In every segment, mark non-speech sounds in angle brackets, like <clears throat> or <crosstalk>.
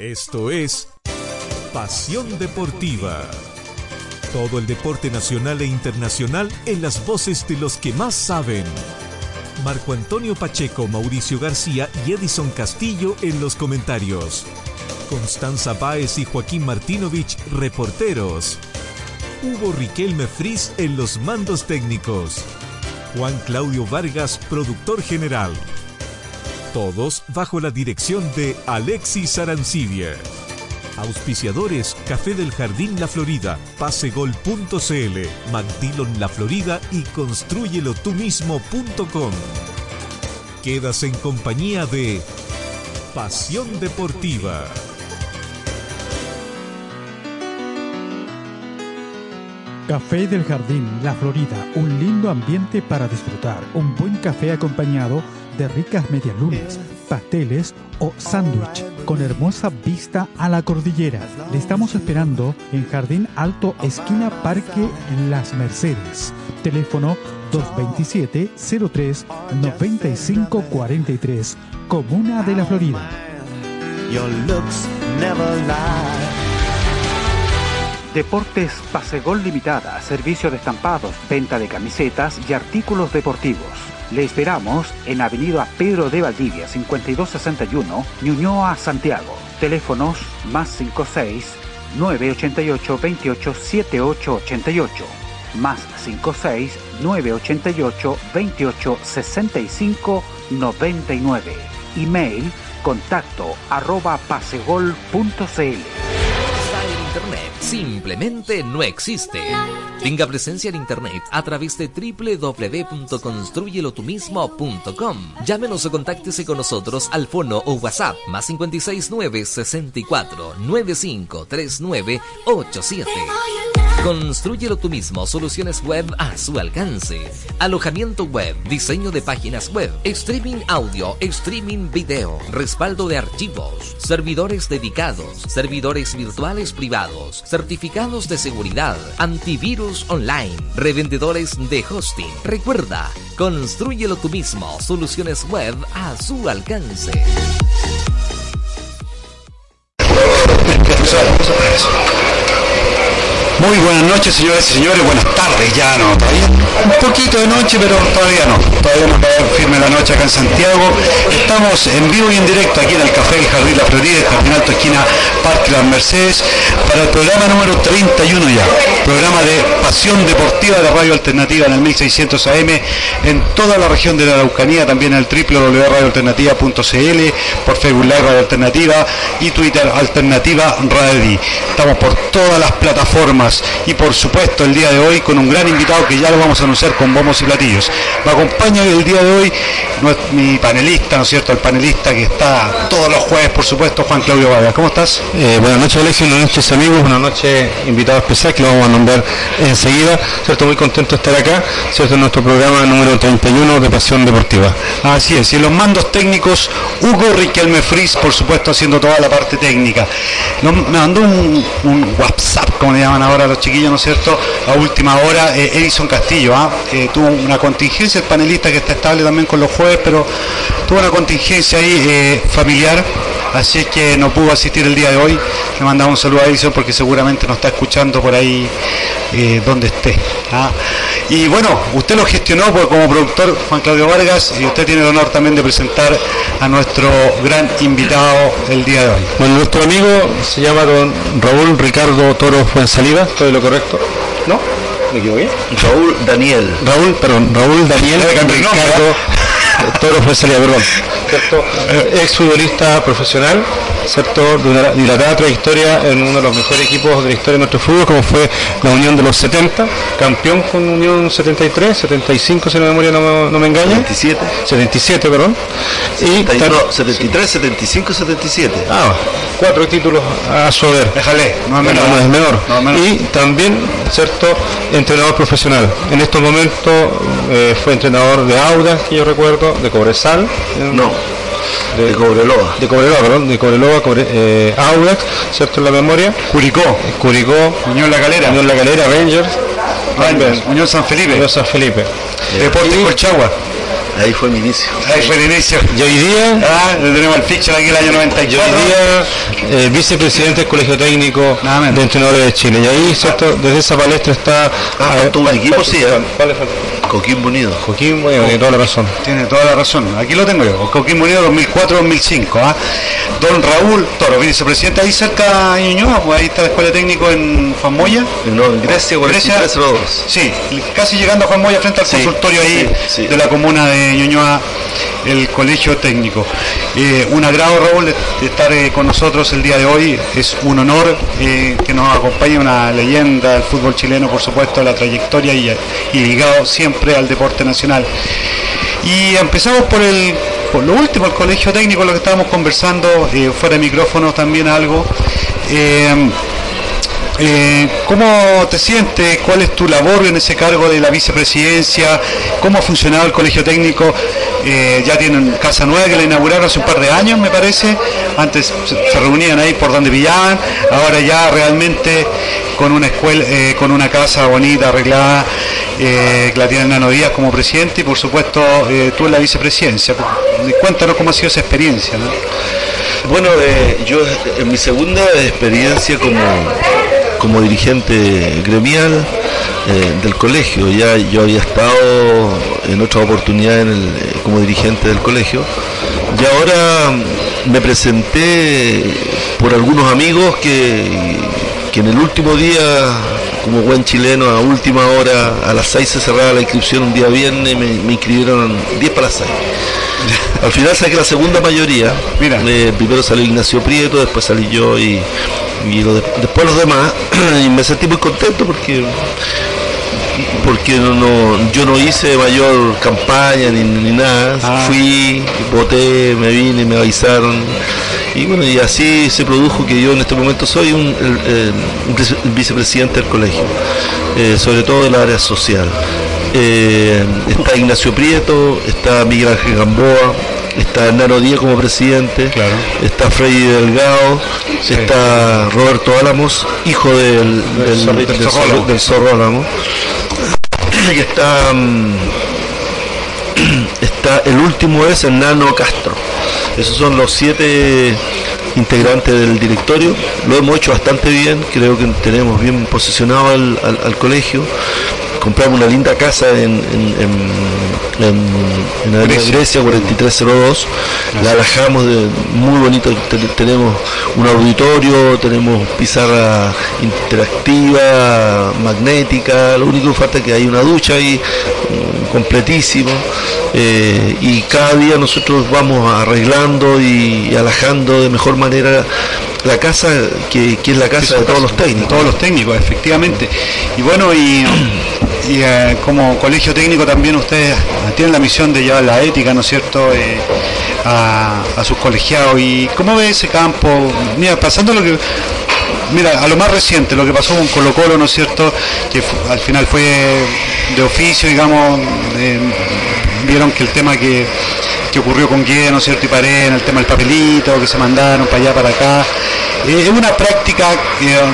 Esto es Pasión Deportiva. Todo el deporte nacional e internacional en las voces de los que más saben. Marco Antonio Pacheco, Mauricio García y Edison Castillo en los comentarios. Constanza Báez y Joaquín Martinovich, reporteros. Hugo Riquelme Fris en los mandos técnicos. Juan Claudio Vargas, productor general. Todos bajo la dirección de Alexis Arancibia. Auspiciadores Café del Jardín La Florida, pasegol.cl, Macdillon La Florida y construyelo tú mismo.com. Quedas en compañía de Pasión Deportiva. Café del Jardín La Florida, un lindo ambiente para disfrutar, un buen café acompañado de ricas medialunas, pasteles o sándwich con hermosa vista a la cordillera. Le estamos esperando en Jardín Alto, esquina Parque Las Mercedes. Teléfono 227-03-9543, Comuna de la Florida. Deportes Pasegol Limitada, servicio de estampados, venta de camisetas y artículos deportivos. Le esperamos en Avenida Pedro de Valdivia, 5261, Ñuñoa, Santiago. Teléfonos más 56 988 28 7888 más 56 988 28 65 99. Email contacto arroba pasegol.cl. Simplemente no existe. Tenga presencia en Internet a través de www.construyelotumismo.com. Llámenos o contáctese con nosotros al fono o WhatsApp más 569 64 95 39 87. Construyelo tú mismo, soluciones web a su alcance. Alojamiento web, diseño de páginas web, streaming audio, streaming video, respaldo de archivos, servidores dedicados, servidores virtuales privados, certificados de seguridad, antivirus online, revendedores de hosting. Recuerda, construyelo tú mismo, soluciones web a su alcance. Muy buenas noches, señores y señores. Buenas tardes, ya no, todavía un poquito de noche, pero todavía no. Todavía no cae firme la noche acá en Santiago. Estamos en vivo y en directo aquí en el Café del Jardín La Florida, Jardín Alto Esquina Parque Las Mercedes, para el programa número 31 ya. Programa de pasión deportiva de Radio Alternativa en el 1600 AM, en toda la región de la Araucanía, también en el www.radioalternativa.cl, por Facebook Live Radio Alternativa y Twitter Alternativa Radio. Estamos por todas las plataformas y por supuesto el día de hoy con un gran invitado que ya lo vamos a anunciar con bombos y platillos. Me acompaña el día de hoy mi panelista, ¿no es cierto? El panelista que está todos los jueves, por supuesto, Juan Claudio Vargas. ¿Cómo estás? Eh, buenas noches, Alexis. Buenas noches, amigos. Buenas noches, invitado especial que lo vamos a nombrar enseguida. ¿Cierto? Muy contento de estar acá, ¿cierto? En nuestro programa número 31 de Pasión Deportiva. Así es. Y en los mandos técnicos, Hugo Riquelme Fris, por supuesto, haciendo toda la parte técnica. me mandó un, WhatsApp, como le llaman ahora a los chiquillos, ¿no es cierto? A última hora, eh, Edison Castillo, ¿ah? tuvo una contingencia, el panelista que está estable también con los jueves, pero tuvo una contingencia ahí eh, familiar, así es que no pudo asistir el día de hoy. Le mandamos un saludo a Edison porque seguramente nos está escuchando por ahí eh, donde esté. ¿ah? Y bueno, usted lo gestionó pues, como productor Juan Claudio Vargas y usted tiene el honor también de presentar a nuestro gran invitado el día de hoy. Bueno, nuestro amigo se llama don Raúl Ricardo Toro Fuensalida, ¿estoy lo correcto? ¿No? ¿Me equivoqué? Raúl Daniel. Raúl, perdón, Raúl Daniel Ricardo Toro Fuensalida, perdón. ¿Cierto? Ex futbolista profesional, ¿cierto? De una dilatada trayectoria en uno de los mejores equipos de la historia de nuestro fútbol, como fue la Unión de los 70, campeón con Unión 73, 75 si la memoria no, no me engaña. 77. 77, perdón. Y 73, 75, 77. Ah, cuatro títulos a su haber. Déjale, no es menor. No, es menor. Y también, ¿cierto? Entrenador profesional. En estos momentos eh, fue entrenador de Audas, que yo recuerdo, de Cobresal. No de, Cobreloa. De Cobreloa, perdón, de Cobreloa, Cobre, eh, Audax, ¿cierto? En la memoria. Curicó. Curicó. Unión La Calera. Unión La Calera, Rangers. Rangers. Unión San Felipe. Unión San Felipe. Deportes Colchagua. Ahí fue mi inicio. Ahí fue el inicio. Y hoy día, Ah, tenemos el ficha aquí el año y 94. hoy día eh, vicepresidente del Colegio Técnico Nada menos. de Entrenadores de Chile. Y ahí, ¿cierto? Desde esa palestra está... Ah, eh, un equipo, sí, ¿eh? Coquimbo Unido. Joaquín, bueno, tiene toda la razón. Tiene toda la razón. Aquí lo tengo yo. Coquimbo Unido 2004-2005. ¿ah? Don Raúl Toro, vicepresidente ahí cerca de Ñuñoa, pues ahí está la escuela técnico en Juan Moya. No, en Grecia, Grecia. 4302. Sí, casi llegando a Juan Moya frente al Sí, consultorio ahí sí, sí. de la comuna de Ñuñoa, el colegio técnico. Eh, un agrado, Raúl, de de estar eh, con nosotros el día de hoy. Es un honor eh, que nos acompañe una leyenda del fútbol chileno, por supuesto, la trayectoria y, y ligado siempre al deporte nacional. Y empezamos por el por lo último, el colegio técnico, lo que estábamos conversando, eh, fuera de micrófono también algo. Eh, eh, ¿Cómo te sientes? ¿Cuál es tu labor en ese cargo de la vicepresidencia? ¿Cómo ha funcionado el colegio técnico? Eh, ya tienen casa nueva que la inauguraron hace un par de años, me parece. Antes se, reunían ahí por donde pillaban. Ahora ya realmente con una escuela, eh, con una casa bonita, arreglada, eh, que la tiene Nano Díaz como presidente y por supuesto tú en la vicepresidencia. Cuéntanos cómo ha sido esa experiencia. ¿no? Bueno, yo en mi segunda experiencia como, como dirigente gremial eh, del colegio, ya yo había estado en otra oportunidad eh, como dirigente del colegio. Y ahora mm, me presenté por algunos amigos que, que en el último día, como buen chileno, a última hora, a las 6 se cerraba la inscripción un día viernes, me, me inscribieron 10 para las 6. Al final saqué la segunda mayoría. Mira. Eh, primero salió Ignacio Prieto, después salí yo y, y lo de- después los demás. <clears throat> y me sentí muy contento porque porque no, no- yo no hice mayor campaña ni, ni nada. Ah. Fui, voté, me vine, me avisaron. Y bueno, y así se produjo que yo en este momento soy un, vice- vicepresidente del colegio, eh, sobre todo del área social. Eh, está Ignacio Prieto, está Miguel Ángel Gamboa, está Hernano Díaz como presidente, Claro. está Freddy Delgado, Sí. está Roberto Álamos, hijo del, del, del el Zorro Zorro- Álamos. Y está, mm, <clears throat> está el último es Hernano Castro. Esos son los siete integrantes del directorio. Lo hemos hecho bastante bien, creo que tenemos bien posicionado al- al colegio. Compramos una linda casa en, en, en, Grecia. Grecia 4302. La alajamos de muy bonito. Te- tenemos un auditorio, tenemos pizarra interactiva, magnética. Lo único que falta es que hay una ducha ahí mm, completísimo. Eh, y cada día nosotros vamos arreglando y, alajando de mejor manera la casa que, que es la casa de todos los técnicos. Todos los técnicos, efectivamente. Y bueno, y, y, eh, como colegio técnico también ustedes tienen la misión de llevar la ética, ¿no es cierto?, Eh, a, a sus colegiados. ¿Y cómo ve ese campo? Mira, pasando lo que... Mira, a lo más reciente, lo que pasó con Colo Colo, ¿no es cierto?, que al final fue de oficio, digamos, eh, vieron que el tema que, que ocurrió con Guía, ¿no es cierto?, y Pared, el tema del papelito, que se mandaron para allá, para acá, eh, es una práctica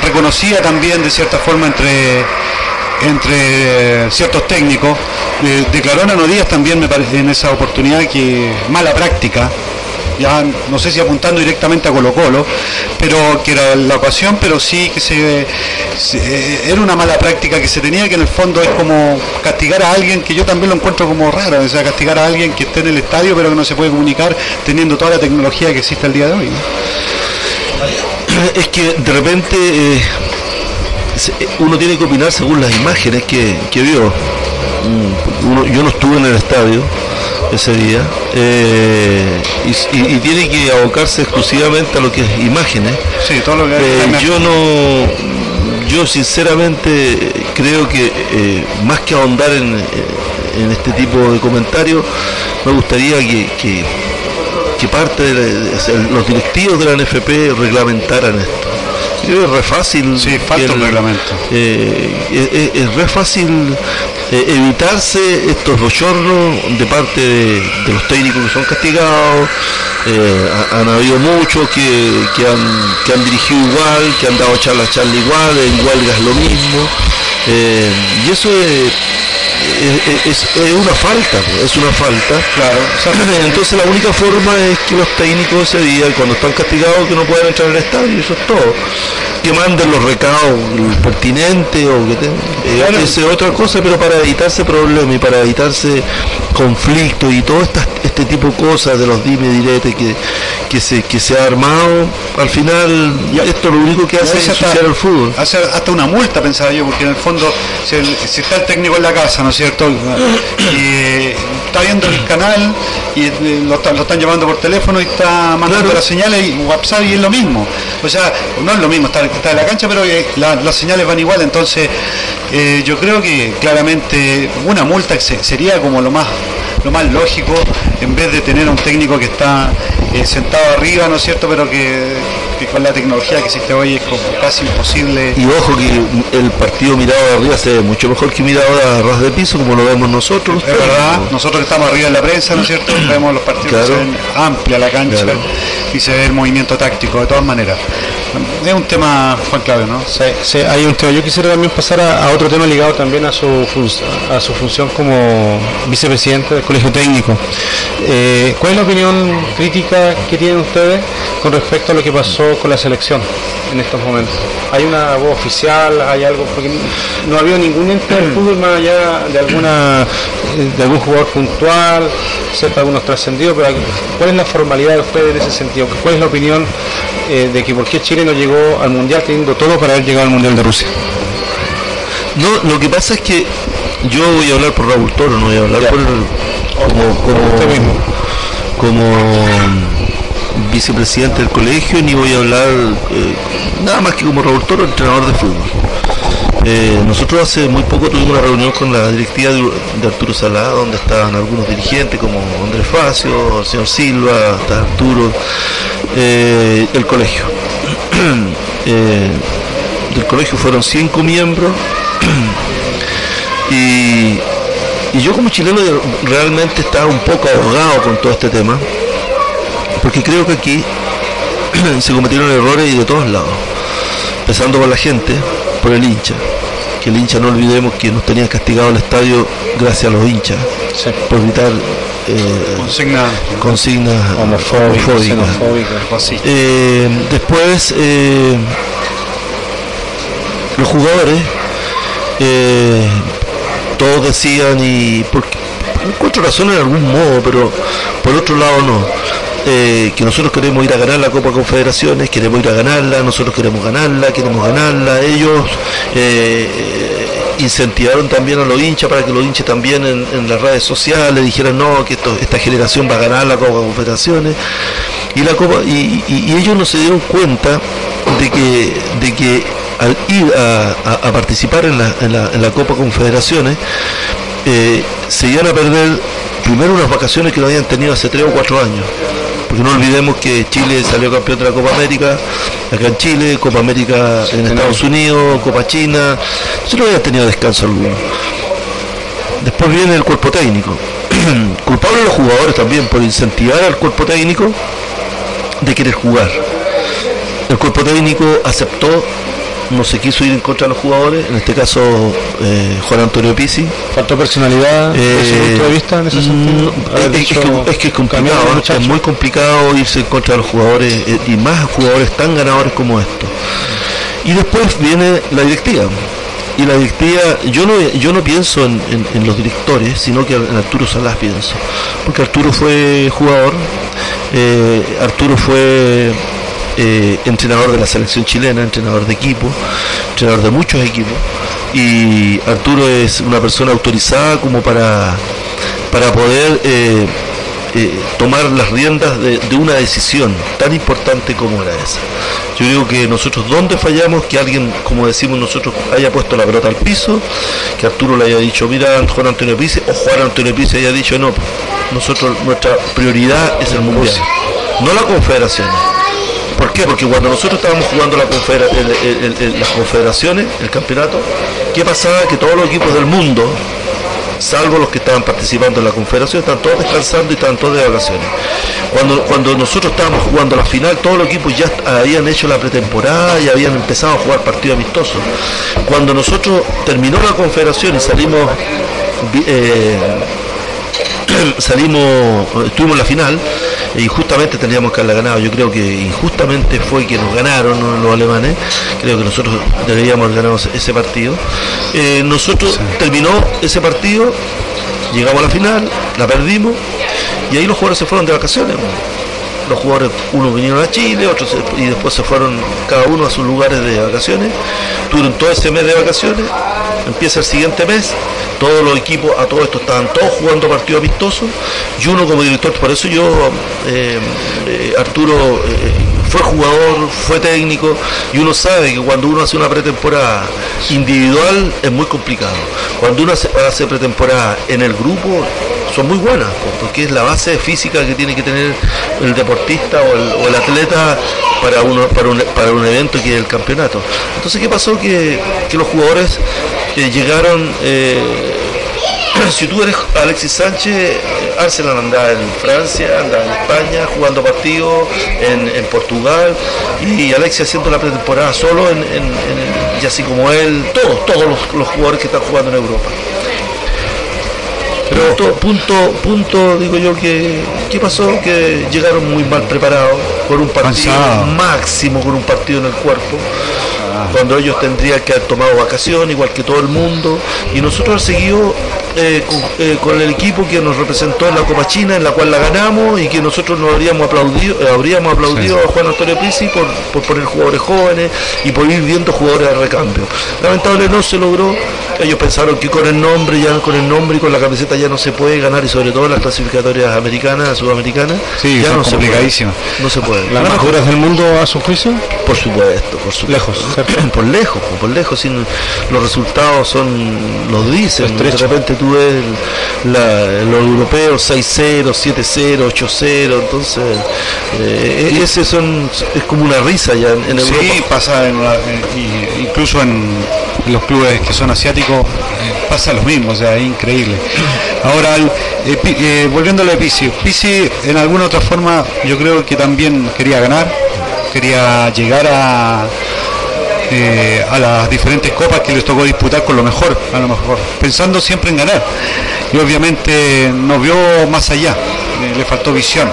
reconocida también de cierta forma entre entre ciertos técnicos. Eh, declaró Nano Díaz también me parece en esa oportunidad que mala práctica, ya no sé si apuntando directamente a Colo Colo, pero que era la ocasión, pero sí que se, eh, era una mala práctica que se tenía, que en el fondo es como castigar a alguien, que yo también lo encuentro como raro, o sea, castigar a alguien que esté en el estadio pero que no se puede comunicar teniendo toda la tecnología que existe el día de hoy. ¿no? es que de repente eh, uno tiene que opinar según las imágenes que, que vio. Mm, uno- yo no estuve en el estadio ese día eh, y, y- y tiene que abocarse exclusivamente a lo que es imágenes. Sí, todo lo que Eh, yo no, yo sinceramente creo que eh, más que ahondar en, eh, en este tipo de comentarios, me gustaría que, que, que parte de, la- los directivos de la NFP reglamentaran esto. Es re fácil. Sí, falta un reglamento. eh, es, es- es re fácil eh, evitarse estos bochornos de parte de, de los técnicos que son castigados. Eh, ha- han habido muchos que, que han, que han dirigido igual, que han dado charla charla igual, en huelgas lo mismo. Eh, y eso es, es, una falta, es una falta. Claro. <clears throat> Entonces la única forma es que los técnicos ese día, cuando están castigados, que no puedan entrar al estadio, eso es todo. Que manden los recados pertinentes o que tengan, es otra cosa, pero para evitarse problemas y para evitarse conflictos y todo este tipo de cosas de los dime direte que, que, se, que se ha armado, al final esto lo único que hace es ensuciar el fútbol. Hace hasta una multa, pensaba yo, porque en el fondo, si, está el técnico en la casa, ¿no es cierto? Y está viendo el canal y eh, lo, están llamando por teléfono y está mandando las señales y WhatsApp y es lo mismo. O sea, no es lo mismo estar, en la cancha, pero eh, las señales van igual, entonces eh, yo creo que claramente una multa sería como lo más lo más lógico en vez de tener un técnico que está sentado arriba, ¿no es cierto? Pero que, con la tecnología que existe hoy es casi imposible. Y ojo que el partido mirado de arriba se ve mucho mejor que mirado a ras de piso, como lo vemos nosotros. Es verdad, nosotros que estamos arriba en la prensa, ¿no es cierto? Vemos los partidos amplia la cancha y se ve el movimiento táctico de todas maneras. Es un tema, Juan Claudio, ¿no? Sí, hay un tema. Yo quisiera también pasar a, otro tema ligado también a su, a su función como vicepresidente del Colegio Técnico. Eh, ¿Cuál es la opinión crítica que tienen ustedes con respecto a lo que pasó con la selección en estos momentos? ¿Hay una voz oficial? ¿Hay algo? Porque no ha habido ningún ente del fútbol más allá de alguna de algún jugador puntual, sepa algunos trascendidos, pero ¿cuál es la formalidad de ustedes en ese sentido? ¿Cuál es la opinión eh, de que por qué Chile no llegó al Mundial teniendo todo para haber llegado al Mundial de Rusia? No, lo que pasa es que yo voy a hablar por Raúl Toro, no voy a hablar por como, como, mismo. como vicepresidente del colegio, ni voy a hablar eh, nada más que como Raúl Toro, entrenador de fútbol. Eh, nosotros hace muy poco tuvimos una reunión con la directiva de, Arturo Salá, donde estaban algunos dirigentes como Andrés Facio, el señor Silva, está Arturo, eh, el colegio. <clears throat> eh, del colegio fueron cinco miembros. <clears throat> Y, yo como chileno realmente estaba un poco ahogado con todo este tema, porque creo que aquí <clears throat> se cometieron errores y de todos lados, empezando por la gente, por el hincha. Que el hincha no olvidemos que nos tenían castigado el estadio gracias a los hinchas por gritar eh, consignas homofóbicas. Eh, después eh, los jugadores todos decían y porque encuentro razón en algún modo pero por otro lado no eh, que nosotros queremos ir a ganar la Copa Confederaciones, queremos ir a ganarla, nosotros queremos ganarla, queremos ganarla. Ellos eh, incentivaron también a los hinchas para que los hinchas también en, las redes sociales dijeran no, que esta generación va a ganar la Copa Confederaciones. Y, la Copa, y, ellos no se dieron cuenta de que, de que al ir a, participar en la, en, la, Copa Confederaciones, eh, se iban a perder primero unas vacaciones que no habían tenido hace tres o cuatro años porque no olvidemos que Chile salió campeón de la Copa América, acá en Chile, Copa América en Estados Unidos, Copa China, eso no había tenido descanso alguno. Después viene el cuerpo técnico. <clears throat> Culpable los jugadores también por incentivar al cuerpo técnico de querer jugar. El cuerpo técnico aceptó no se quiso ir en contra de los jugadores, en este caso eh, Juan Antonio Pizzi. ¿Faltó personalidad desde de vista en ese sentido? es, que, es, complicado, es muy complicado irse en contra de los jugadores eh, y más jugadores tan ganadores como estos. Y después viene la directiva. Y la directiva, yo no, yo no pienso en, los directores, sino que en Arturo Salas pienso. Porque Arturo fue jugador, eh, Arturo fue eh, entrenador de la selección chilena, entrenador de equipo, entrenador de muchos equipos. Y Arturo es una persona autorizada como para, para poder eh, eh, tomar las riendas de, una decisión tan importante como era esa. Yo digo que nosotros donde fallamos, que alguien, como decimos nosotros, haya puesto la pelota al piso, que Arturo le haya dicho, mira Juan Antonio Pizzi, o Juan Antonio Pizzi haya dicho, no, nosotros nuestra prioridad es el mundial, no la confederación ¿Por qué? Porque cuando nosotros estábamos jugando la las confederaciones, el campeonato, ¿qué pasaba? Que todos los equipos del mundo, salvo los que estaban participando en la confederación, están todos descansando y estaban todos de vacaciones. Cuando, cuando nosotros estábamos jugando la final, todos los equipos ya habían hecho la pretemporada y habían empezado a jugar partidos amistosos. Cuando nosotros terminó la confederación y salimos eh, <clears throat> salimos, estuvimos en la final y justamente tendríamos que haberla ganado. Yo creo que injustamente fue que nos ganaron los alemanes. Creo que nosotros deberíamos haber ganado ese partido. Eh, nosotros terminó ese partido, llegamos a la final, la perdimos y ahí los jugadores se fueron de vacaciones los jugadores, unos vinieron a Chile, otros y después se fueron cada uno a sus lugares de vacaciones, tuvieron todo ese mes de vacaciones, empieza el siguiente mes, todos los equipos, a todo esto estaban todos jugando partidos amistosos, y uno como director, por eso yo, eh, eh, Arturo, eh, fue jugador, fue técnico, y uno sabe que cuando uno hace una pretemporada individual es muy complicado. Cuando uno hace pretemporada en el grupo, son muy buenas, porque es la base física que tiene que tener el deportista o el, atleta para, uno, para, un, para un evento que es el campeonato. Entonces, ¿qué pasó? Que, los jugadores que llegaron, eh, <clears throat> si tú eres Alexis Sánchez, Arsenal andaba en Francia, andaba en España, jugando partidos en, Portugal, y Alexis haciendo la pretemporada solo, en, y así como él, todos, todos los jugadores que están jugando en Europa. Punto, punto, punto, digo yo que ¿qué pasó? Que llegaron muy mal preparados con un partido máximo, con un partido en el cuerpo cuando ellos tendrían que haber tomado vacación, igual que todo el mundo, y nosotros seguimos eh, eh, con, el equipo que nos representó en la Copa China, en la cual la ganamos y que nosotros nos habríamos aplaudido, eh, habríamos aplaudido a Juan Antonio Pizzi por, por poner jugadores jóvenes y por ir viendo jugadores de recambio. Lamentablemente no se logró, ellos pensaron que con el nombre, ya con el nombre y con la camiseta ya no se puede ganar y sobre todo las clasificatorias americanas, sudamericanas, sí, ya no complicadísimas. no se puede. ¿Las mejoras del mundo a su juicio? Por supuesto, por supuesto. Lejos. <clears throat> por lejos, por lejos, sin los resultados son, los dicen, de repente tú ves los europeos 6-0, 7-0, 8-0, entonces eh, ese son, es como una risa ya en, Europa. Sí, pasa incluso en los clubes que son asiáticos, eh, pasa lo mismo, o sea, es increíble. Ahora, eh, eh, volviendo a Pisi, Pisi en alguna otra forma yo creo que también quería ganar, quería llegar a eh, a las diferentes copas que les tocó disputar con lo mejor, a lo mejor, pensando siempre en ganar. Y obviamente nos vio más allá, le faltó visión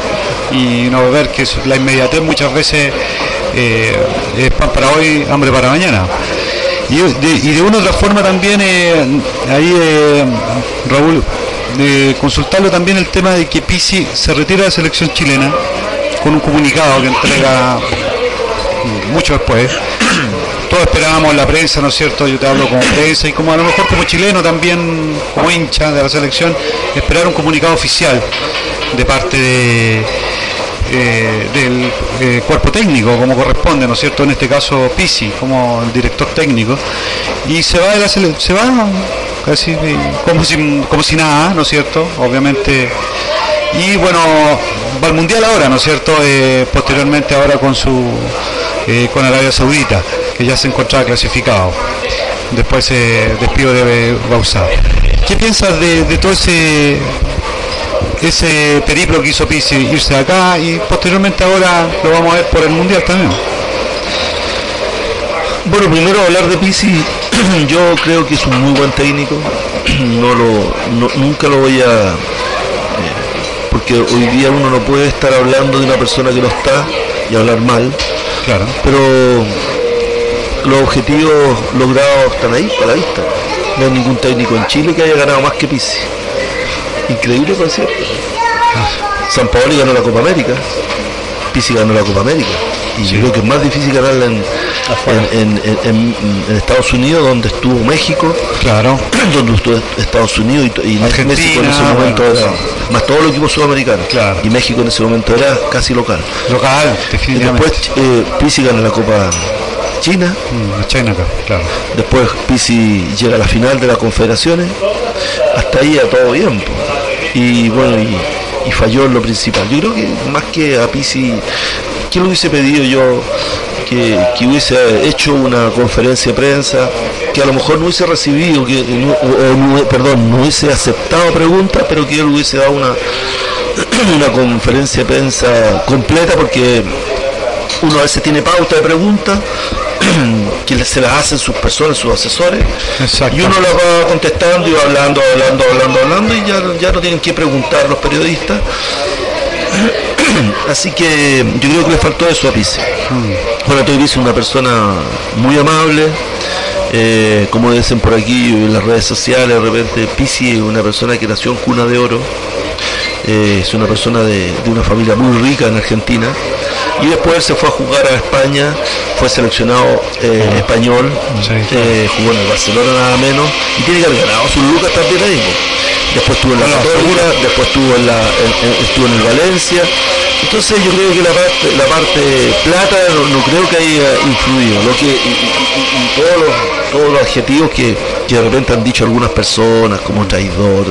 y no ver que la inmediatez muchas veces es pan para hoy, hambre para mañana. Y de, una u otra forma también, ahí Raúl, de consultarlo también el tema de que Pisi se retira de la selección chilena con un comunicado que entrega mucho después <clears throat> todos esperábamos la prensa, ¿no es cierto? Yo te hablo como prensa y como a lo mejor como chileno también, como hincha de la selección, esperar un comunicado oficial de parte de, eh, del eh, cuerpo técnico, como corresponde, ¿no es cierto? En este caso Pisi, como el director técnico, y se va la se va casi como si, como si nada, ¿no es cierto? Obviamente. Y bueno, va al Mundial ahora, ¿no es cierto? Eh, posteriormente ahora con su con Arabia Saudita que ya se encontraba clasificado. Después se despido de Bausá. ¿Qué piensas de, todo ese ese periplo que hizo Pizzi, irse de acá y posteriormente ahora lo vamos a ver por el Mundial también? Bueno, primero hablar de Pizzi, <clears throat> yo creo que es un muy buen técnico, <clears throat> no lo, nunca lo voy a... Eh, porque hoy día uno no puede estar hablando de una persona que no está y hablar mal, claro. pero los objetivos logrados están ahí, para la vista. No hay ningún técnico en Chile que haya ganado más que Pizzi. Increíble, por cierto. San Paolo ganó la Copa América. Pizzi ganó la Copa América. Y yo creo que es más difícil ganarla en, en, Estados Unidos, donde estuvo México, claro. <clears throat> donde estuvo Estados Unidos y, México en ese momento era, más todos los equipos sudamericanos. Claro. Y México en ese momento era casi local. Local, definitivamente. después eh, Pizzi gana la Copa China. Mm, China claro. Después Pisi llega a la final de las confederaciones. Hasta ahí a todo bien. Y bueno, y, falló en lo principal. Yo creo que más que a Pisi, ¿qué le hubiese pedido yo? Que, hubiese hecho una conferencia de prensa, que a lo mejor no hubiese recibido, que, perdón, no hubiese aceptado preguntas, pero que él hubiese dado una, <clears throat> una conferencia de prensa completa, porque uno a veces tiene pauta de preguntas <clears throat> que se las hacen sus personas, sus asesores, y uno las va contestando y va hablando, hablando, hablando, hablando, y ya, ya no tienen que preguntar los periodistas. <clears throat> Así que yo creo que le faltó eso a Pise. Bueno, Toy es una persona muy amable, eh, como dicen por aquí en las redes sociales, de repente Pisi es una persona que nació en cuna de oro, eh, es una persona de, una familia muy rica en Argentina y después se fue a jugar a España, fue seleccionado eh, español, jugó en el Barcelona nada menos y tiene que haber ganado sus lucas también ahí. Después estuvo en la Católica, después estuvo en, la, estuvo en el Valencia. Entonces yo creo que la parte, la parte plata no, creo que haya influido. Lo que, y todos los todos los adjetivos que, de repente han dicho algunas personas como traidor.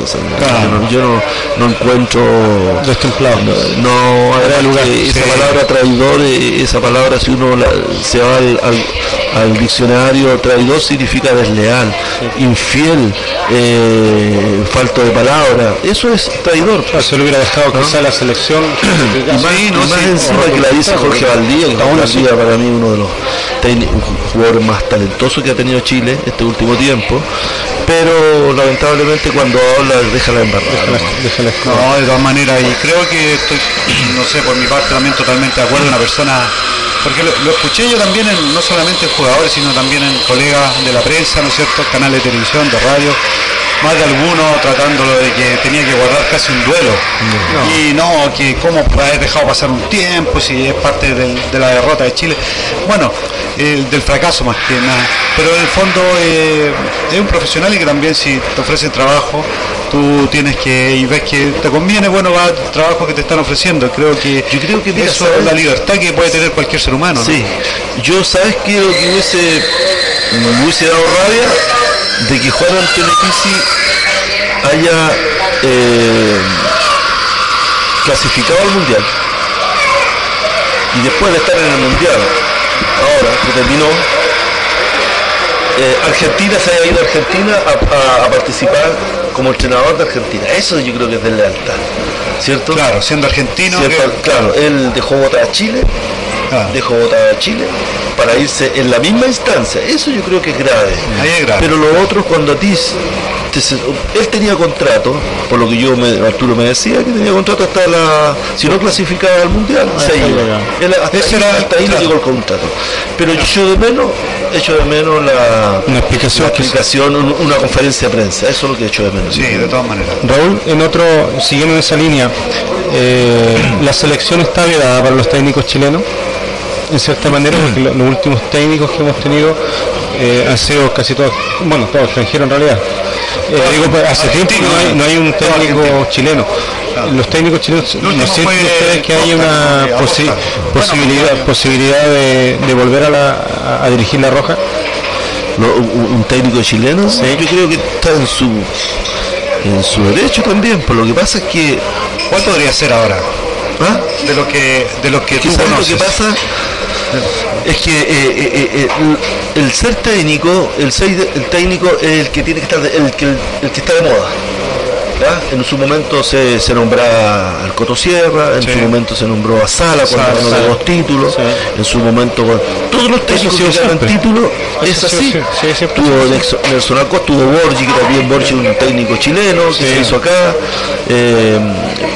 yo, no, no, encuentro destemplado. No, lugar. esa palabra traidor, eh, esa palabra si uno se va al, diccionario, traidor significa desleal, infiel, eh, falto de palabra. Eso es traidor. se lo hubiera dejado quizá la selección. <clears throat> y más, encima que la dice Jorge Valdía, que Jorge para mí uno de los jugadores más talentosos que ha tenido Chile este último tiempo, pero lamentablemente cuando habla deja la embarrada. No, de todas maneras, y creo que estoy, no sé, por mi parte también totalmente de acuerdo, una persona, porque lo, escuché yo también en, no solamente en jugadores, sino también en colegas de la prensa, ¿no es cierto?, canales de televisión, de radio, más de alguno tratándolo de que tenía que guardar casi un duelo. Y no, que cómo haber dejado pasar un tiempo, si es parte de la derrota de Chile. Bueno, del fracaso más que nada. Pero en el fondo eh, es un profesional y que también si te ofrecen trabajo, tú tienes que, y ves que te conviene, bueno, va al trabajo que te están ofreciendo. Creo que, yo creo que eso es la libertad que puede tener cualquier ser humano. Sí, yo sabes que lo que hubiese, me hubiese dado rabia de que Juan Antonio Pizzi haya eh, clasificado al mundial y después de estar en el mundial ahora que terminó eh, Argentina se haya ido a Argentina a, participar como entrenador de Argentina eso yo creo que es de lealtad ¿cierto? claro, siendo argentino claro, él dejó votar a Chile ah. dejó votar a Chile para irse en la misma instancia. Eso yo creo que es grave. Pero lo otro cuando a ti él tenía contrato, por lo que yo me, Arturo me decía que tenía contrato hasta la si no clasificaba al mundial, ah, se iba. hasta, ahí, le llegó el contrato. Pero yo de menos, echo de menos la, una explicación, una conferencia de prensa, eso es lo que echo de menos. Sí, de todas maneras. Raúl, en otro, siguiendo en esa línea, eh, la selección está vedada para los técnicos chilenos en cierta manera, porque los, últimos técnicos que hemos tenido eh, han sido casi todos, bueno, todos extranjeros en realidad. Eh, digo, hace tiempo no hay, un técnico chileno. Los técnicos chilenos, ¿no sienten ustedes que hay una posibilidad, posibilidad de, volver a, dirigir la Roja? un técnico chileno, yo creo que está en su en su derecho también, por lo que pasa es que ¿cuál podría ser ahora? ¿Ah? De lo que de lo que tú conoces. Lo que pasa es que eh, eh, eh, el, ser técnico, el ser el técnico es el que tiene que estar, el que, el que está de moda. En su momento se, se nombra al Coto Sierra, en su momento se nombró a Sala cuando ganó los títulos, en su momento todos los técnicos que ganan títulos es así. tuvo Nelson Acosta, tuvo Borgi, que también Borgi un técnico chileno que se hizo acá, eh,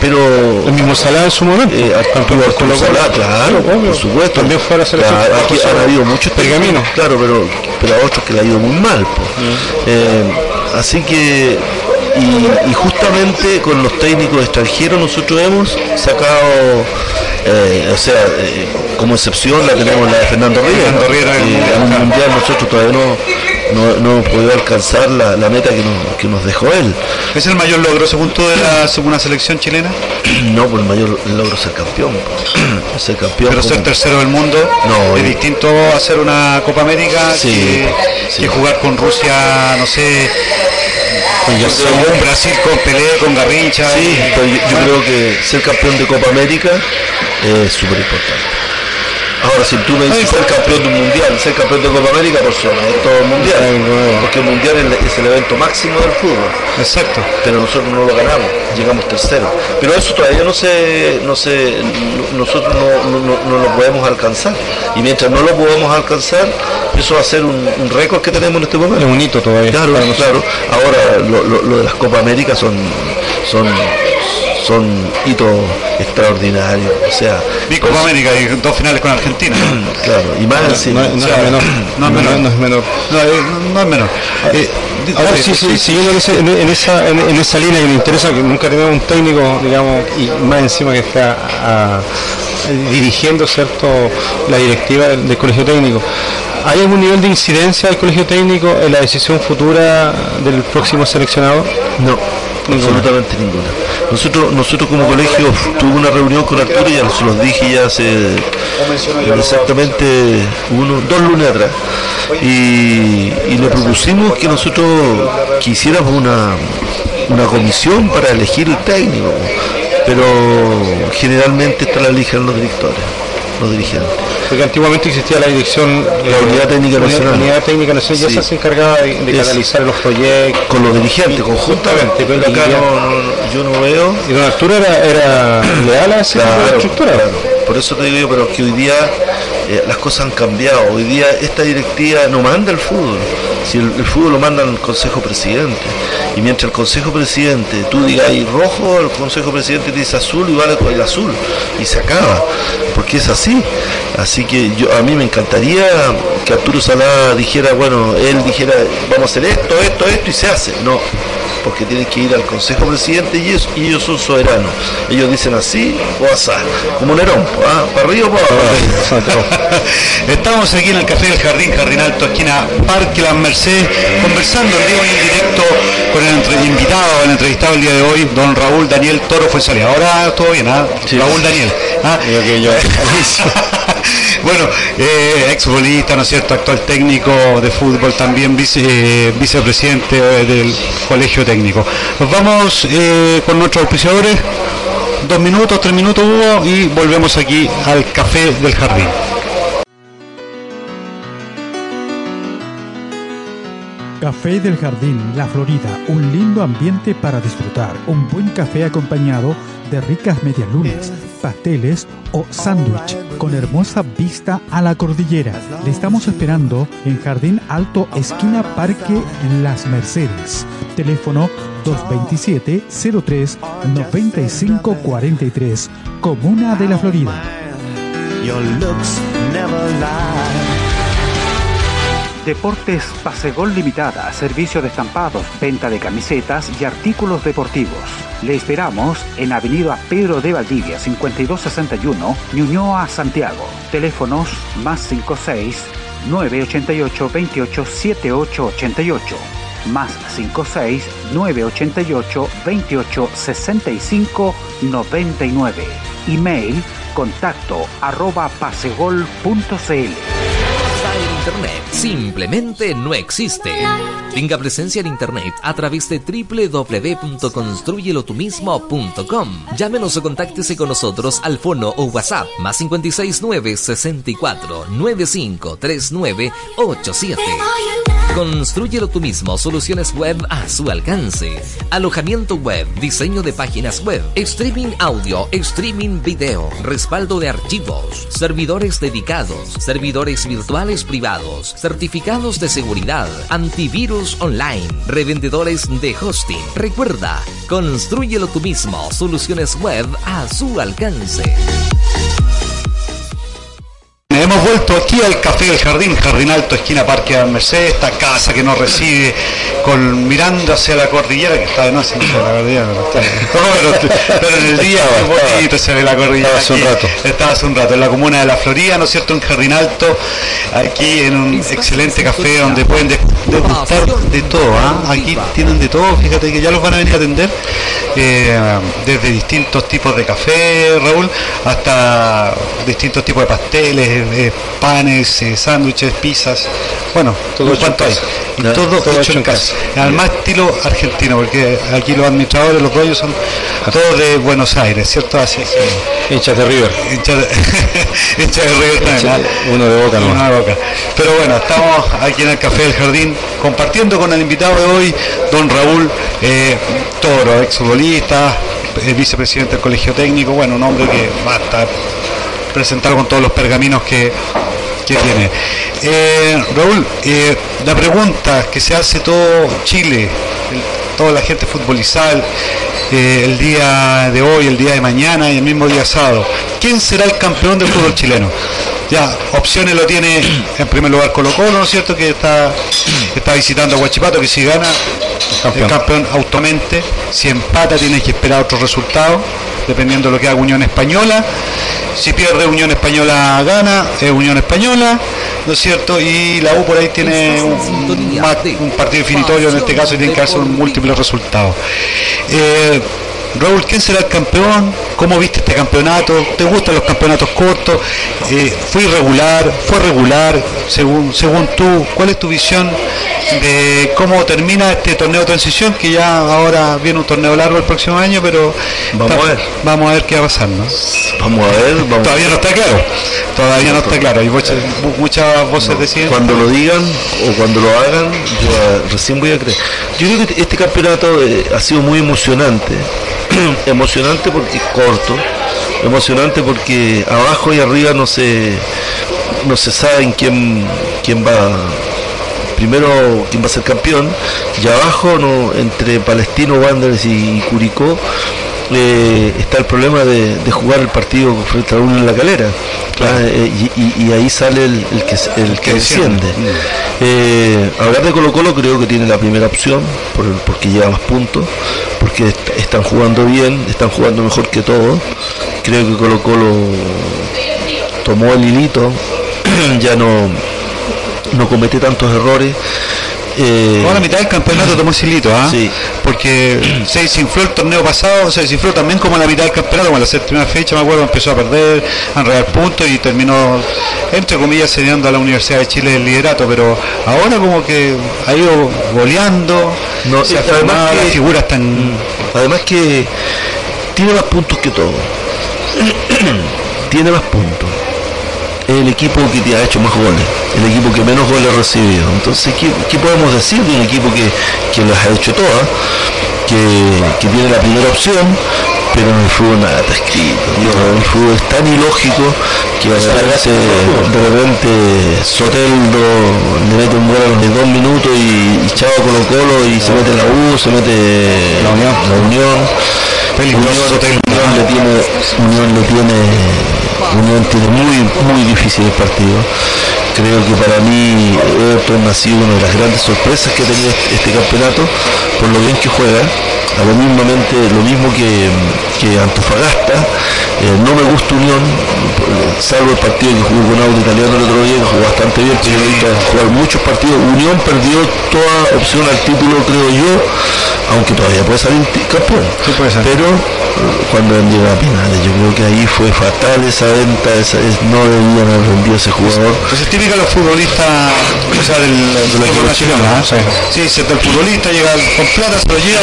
pero el mismo Sala en su momento. Eh, Arturo, Sala, claro, por supuesto. También fue a la selección. aquí han habido muchos pergaminos, claro, pero pero a otros que le ha ido muy mal. Eh, así que y, justamente con los técnicos extranjeros nosotros hemos sacado, eh, o sea, eh, como excepción la tenemos la de Fernando Riera. en un mundial nosotros todavía no, no, hemos podido alcanzar la, meta que nos, que nos, dejó él. ¿Es el mayor logro según tú de la segunda selección chilena? <clears throat> No, pues el mayor logro es ser campeón. <clears throat> ser campeón. Pero ser tercero del mundo no, es distinto a hacer una Copa América que jugar con Rusia, no sé, con Brasil con Pelé, con Garrincha. Sí, yo, creo que ser campeón de Copa América es súper importante. Si tú me dices ser campeón de un mundial, ser campeón de Copa América, por supuesto, mundial. Porque el mundial es el evento máximo del fútbol. Exacto. Pero nosotros no lo ganamos, llegamos tercero. Pero eso todavía no se, no se, nosotros no, lo podemos alcanzar. Y mientras no lo podemos alcanzar, eso va a ser un, récord que tenemos en este momento. Es un hito todavía. Claro, claro. Ahora lo, de las Copa América son, son son hitos extraordinarios. O sea, Copa América y dos finales con Argentina. <clears throat> claro, y más no, no, es menor. No, es menor. No es menor. No, es menor. Eh, ahora sí, sí, siguiendo en, ese, en, esa, en, esa línea que me interesa, que nunca tenemos un técnico, digamos, y más encima que está a, dirigiendo cierto la directiva del, colegio técnico. ¿Hay algún nivel de incidencia del colegio técnico en la decisión futura del próximo seleccionado? No, absolutamente ninguna. Nosotros, nosotros como colegio tuve una reunión con Arturo, ya se los dije ya hace exactamente uno, dos lunes atrás, y, le propusimos que nosotros quisiéramos una, una comisión para elegir el técnico, pero generalmente está la eligen los directores, los dirigentes. Porque antiguamente existía la dirección, la unidad técnica nacional. La unidad técnica nacional ya se encargaba de, de canalizar los proyectos. Con los dirigentes, conjuntamente, pero acá no, yo no veo. Y don Arturo era, era leal a esa estructura. Por eso te digo yo, pero que hoy día eh, las cosas han cambiado. Hoy día esta directiva no manda el fútbol. Si el, fútbol lo manda el Consejo Presidente. Y mientras el Consejo Presidente, tú digas ahí rojo, el Consejo Presidente dice azul y vale el azul. Y se acaba. Porque es así. Así que yo a mí me encantaría que Arturo Salá dijera, bueno, él dijera, vamos a hacer esto, esto, esto y se hace. No, porque tienen que ir al Consejo Presidente y ellos, y ellos son soberanos. Ellos dicen así o asá, como Nerón, ¿ah? para arriba o para abajo. <laughs> Estamos aquí en el Café del Jardín, Jardín Alto, esquina Parque Las Mercedes, conversando en vivo y en directo con el invitado, el entrevistado el día de hoy, don Raúl Daniel Toro fue salido. Ahora todo bien, ¿ah? Raúl Daniel. ¿ah? <laughs> bueno, eh, exbolista, ¿no es cierto? Actual técnico de fútbol, también vice, eh, vicepresidente del colegio técnico. Nos vamos eh, con nuestros auspiciadores. Dos minutos, tres minutos hubo y volvemos aquí al Café del Jardín. Café del Jardín, La Florida, un lindo ambiente para disfrutar, un buen café acompañado de ricas medialunas, pasteles o sándwich con hermosa vista a la cordillera. Le estamos esperando en Jardín Alto, esquina Parque Las Mercedes. Teléfono 227 03 9543 Comuna de la Florida. Deportes Pasegol Limitada, servicio de estampados, venta de camisetas y artículos deportivos. Le esperamos en Avenida Pedro de Valdivia, 5261, Ñuñoa, Santiago. Teléfonos más 56 988 28 7888 más 56 988 28 65 99. Email contacto arroba pasegol.cl Internet simplemente no existe. Tenga presencia en Internet a través de www.construyelotumismo.com. Llámenos o contáctese con nosotros al fono o WhatsApp más 569 64 95 39 87. Construyelo tú mismo, soluciones web a su alcance. Alojamiento web, diseño de páginas web, streaming audio, streaming video, respaldo de archivos, servidores dedicados, servidores virtuales privados, certificados de seguridad, antivirus online, revendedores de hosting. Recuerda, construyelo tú mismo, soluciones web a su alcance. Hemos vuelto aquí al Café del Jardín, Jardín Alto, esquina Parque de Mercedes, esta casa que nos recibe con mirando hacia la cordillera, que está de noche, la cordillera, <laughs> pero, en el día muy bonito se ve la cordillera. Estaba hace un rato. Estaba hace un rato, en la comuna de La Florida, ¿no es cierto? En Jardín Alto, aquí en un excelente café donde pueden degustar de todo, ¿ah? aquí tienen de todo, fíjate que ya los van a venir a atender, eh, desde distintos tipos de café, Raúl, hasta distintos tipos de pasteles, panes, eh, sándwiches, pizzas, Bueno, todo en cuanto hay. todo, hecho en casa. Además estilo argentino, porque aquí los administradores, los rollos son todos de Buenos Aires, ¿cierto? Así. Hinchas de River. Hinchas de, <laughs> River también. Uno de boca, ¿no? Uno de boca. Pero bueno, estamos aquí en el Café del Jardín compartiendo con el invitado de hoy, don Raúl eh, Toro, exfutbolista, eh, vicepresidente del Colegio Técnico, bueno, un hombre que va a estar presentado con todos los pergaminos que, tiene. Eh, Raúl, eh, la pregunta que se hace todo Chile, toda la gente futbolizada el día de hoy, el día de mañana y el mismo día sábado, ¿quién será el campeón del fútbol chileno? Ya, opciones lo tiene en primer lugar Colo Colo, ¿no es cierto? Que está, está visitando a Huachipato, que si gana, campeón. el campeón automáticamente. Si empata, tiene que esperar otro resultado, dependiendo de lo que haga Unión Española. Si pierde Unión Española, gana, es Unión Española, ¿no es cierto? Y la U por ahí tiene un, partido definitorio, en este caso, tiene que hacer un múltiple resultado. Eh, Raúl, ¿quién será el campeón? ¿Cómo viste este campeonato? ¿Te gustan los campeonatos cortos? Eh, ¿Fue irregular? ¿Fue regular? Según, según tú, ¿cuál es tu visión de cómo termina este torneo de transición? Que ya ahora viene un torneo largo el próximo año, pero vamos, a, ver. vamos a ver qué va a pasar, ¿no? Vamos a ver. Todavía no está claro. Todavía no está claro. Y muchas, muchas voces deciden. Cuando lo digan o cuando lo hagan, yo recién voy a creer. Yo creo que este campeonato eh, ha sido muy emocionante. <clears throat> emocionante porque es corto, emocionante porque abajo y arriba no se no se sabe quién quién va primero quién va a ser campeón. Y abajo no entre Palestino Wanderers y Curicó eh, está el problema de, jugar el partido frente a uno en la calera ah, eh, y, ahí sale el, que, el que desciende. Eh, hablar de Colo Colo creo que tiene la primera opción porque lleva más puntos, porque están jugando bien, están jugando mejor que todos. Creo que Colo Colo tomó el hilito, <clears throat> ya no, no comete tantos errores eh, la mitad del campeonato tomó Silito, ¿ah? Sí. Porque <clears throat> se desinfló el torneo pasado, se desinfló también como la mitad del campeonato, como la séptima fecha, me acuerdo, empezó a perder, a enredar puntos y terminó, entre comillas, cediendo a la Universidad de Chile el liderato, pero ahora como que ha ido goleando, no, se además que, las figuras están... Además que tiene más puntos que todo. <clears throat> tiene más puntos es el equipo que te ha hecho más goles, el equipo que menos goles ha recibido. Entonces, ¿qué, podemos decir de un equipo que, que las ha hecho todas, que, tiene la primera opción, pero en el fútbol nada está escrito. el fútbol es tan ilógico que de repente, de repente Soteldo le mete un gol de dos minutos y, y Chavo Colo Colo y se mete la U, se mete la Unión. La Unión. Unión, le tiene, Unión le tiene Unión tiene muy, muy difícil el partido. Creo que para mí Everton ha sido una de las grandes sorpresas que ha tenido este, este campeonato, por lo bien que juega, a lo mismamente lo mismo que, Antofagasta. Eh, no me gusta Unión, salvo el partido que jugó con Auto Italiano el otro día, que jugó bastante bien, pero visto jugar muchos partidos. Unión perdió toda opción al título, creo yo, aunque todavía puede salir campeón. Pero cuando vendieron a Pinales, yo creo que ahí fue fatal esa venta, esa, no debían haber vendido ese jugador. Pues es típica de los futbolistas, o sea, del, del equipo nacional, ¿no? Sí, sí, sí el futbolista llega con plata, se lo llega,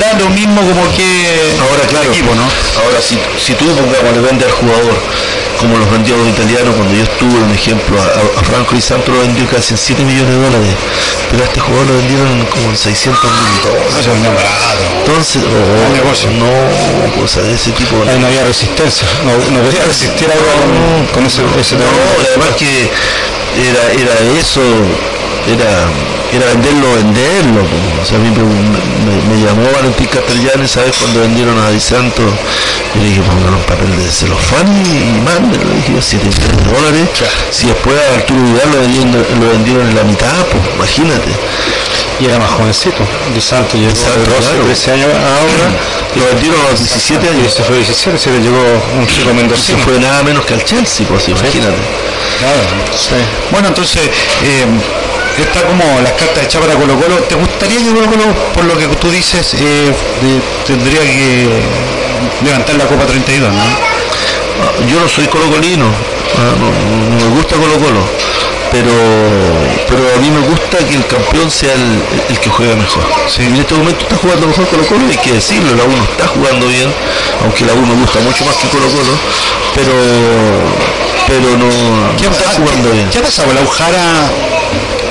da lo mismo como que ahora claro, el equipo, ¿no? Ahora si, si tú pongamos le vende al jugador como los vendió los italianos cuando yo estuve, un ejemplo, a, Franco y Santo lo vendió casi en 7 millones de dólares, pero a este jugador lo vendieron como en 600 mil dólares. Entonces, no, pues a ese tipo Ahí no había resistencia, no, no podía resistir algo con, ese, ese No, además que era, era eso, era era venderlo, venderlo. O sea, a mí me, llamó Valentín Castellanes, ¿sabes? Cuando vendieron a Di Santo, yo le dije, pongan un papel de celofán y mándenlo. Le dije, 7 millones de dólares. Si después a Arturo Vidal lo vendieron, lo vendieron en la mitad, pues imagínate. Y era más jovencito. Di Santo llegó claro. 13 años ahora. Lo vendieron a los 17 años. Y se fue 17, se le llegó un chico mendocino. Se fue nada menos que al Chelsea, pues imagínate. Claro, sí. Bueno, entonces, eh, está como las cartas hechas para Colo Colo. ¿Te gustaría que Colo Colo, por lo que tú dices, eh, tendría que levantar la Copa 32, ¿no? Yo no soy colocolino, ah, no, me gusta Colo Colo, pero pero a mí me gusta que el campeón sea el, que juega mejor. En este momento está jugando mejor Colo Colo, hay que decirlo, la 1 está jugando bien, aunque la 1 me gusta mucho más que Colo Colo, pero pero no, está jugando bien. ¿Qué ha pasado? La Ujara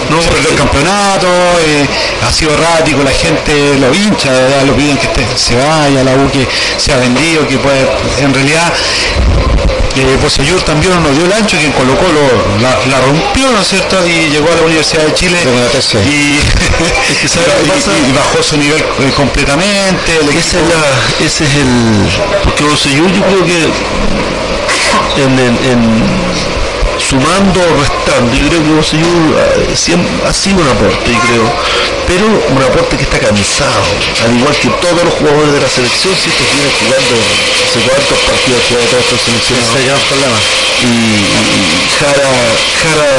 no perdió el campeonato, eh, ha sido errático, la gente lo hincha, lo piden que se vaya, la U que se ha vendido, que puede, en realidad eh, Poseyur también nos dio el ancho que en Colo Colo la, rompió, ¿no es cierto? Y llegó a la Universidad de Chile <laughs> y, bajó su nivel eh, completamente. Ese es, ese es el... Porque Poseyur yo creo que en, en sumando o restando, yo creo que Bosellur eh, ha sido un aporte, creo, pero un aporte que está cansado, al igual que todos los jugadores de la selección, si estos vienen jugando hace cuántos partidos que todas estas selecciones. Y, y, Jara, Jara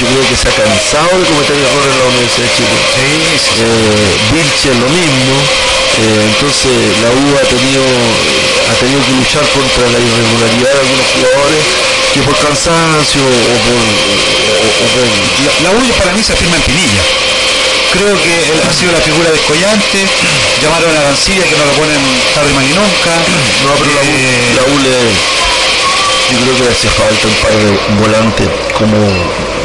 yo creo que se ha cansado de cometer errores en la Universidad de Chile. Sí, eh, lo mismo. Eh, entonces la U ha tenido, ha tenido que luchar contra la irregularidad de algunos jugadores que por cansancio o por... La, U para mí se afirma en Pinilla. Creo que él ha sido la figura descollante. Llamaron a Arancilla que no lo ponen tarde más ni nunca. No, pero la, U, eh, la U le, yo creo que le hace falta un par de volantes como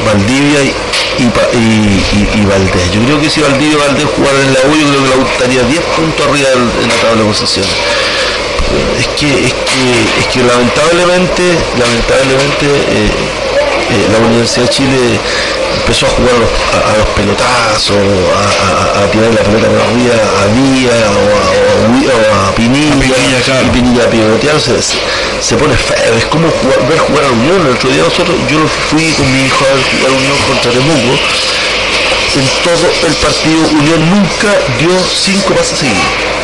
Valdivia y, y, Valdés. Yo creo que si Valdivia y Valdés jugaran en la U, yo creo que la U estaría 10 puntos arriba en la tabla de posiciones es que, es que, es que lamentablemente, lamentablemente eh, eh, la Universidad de Chile empezó a jugar a, los pelotazos, a, tirar la pelota de arriba a Díaz o a, Pinilla, a Pinilla, Pinilla se, se, pone feo, es como ver jugar a Unión, el otro día nosotros, yo fui con mi hijo a ver jugar a Unión contra Temuco, en todo el partido Unión nunca dio cinco pases seguidos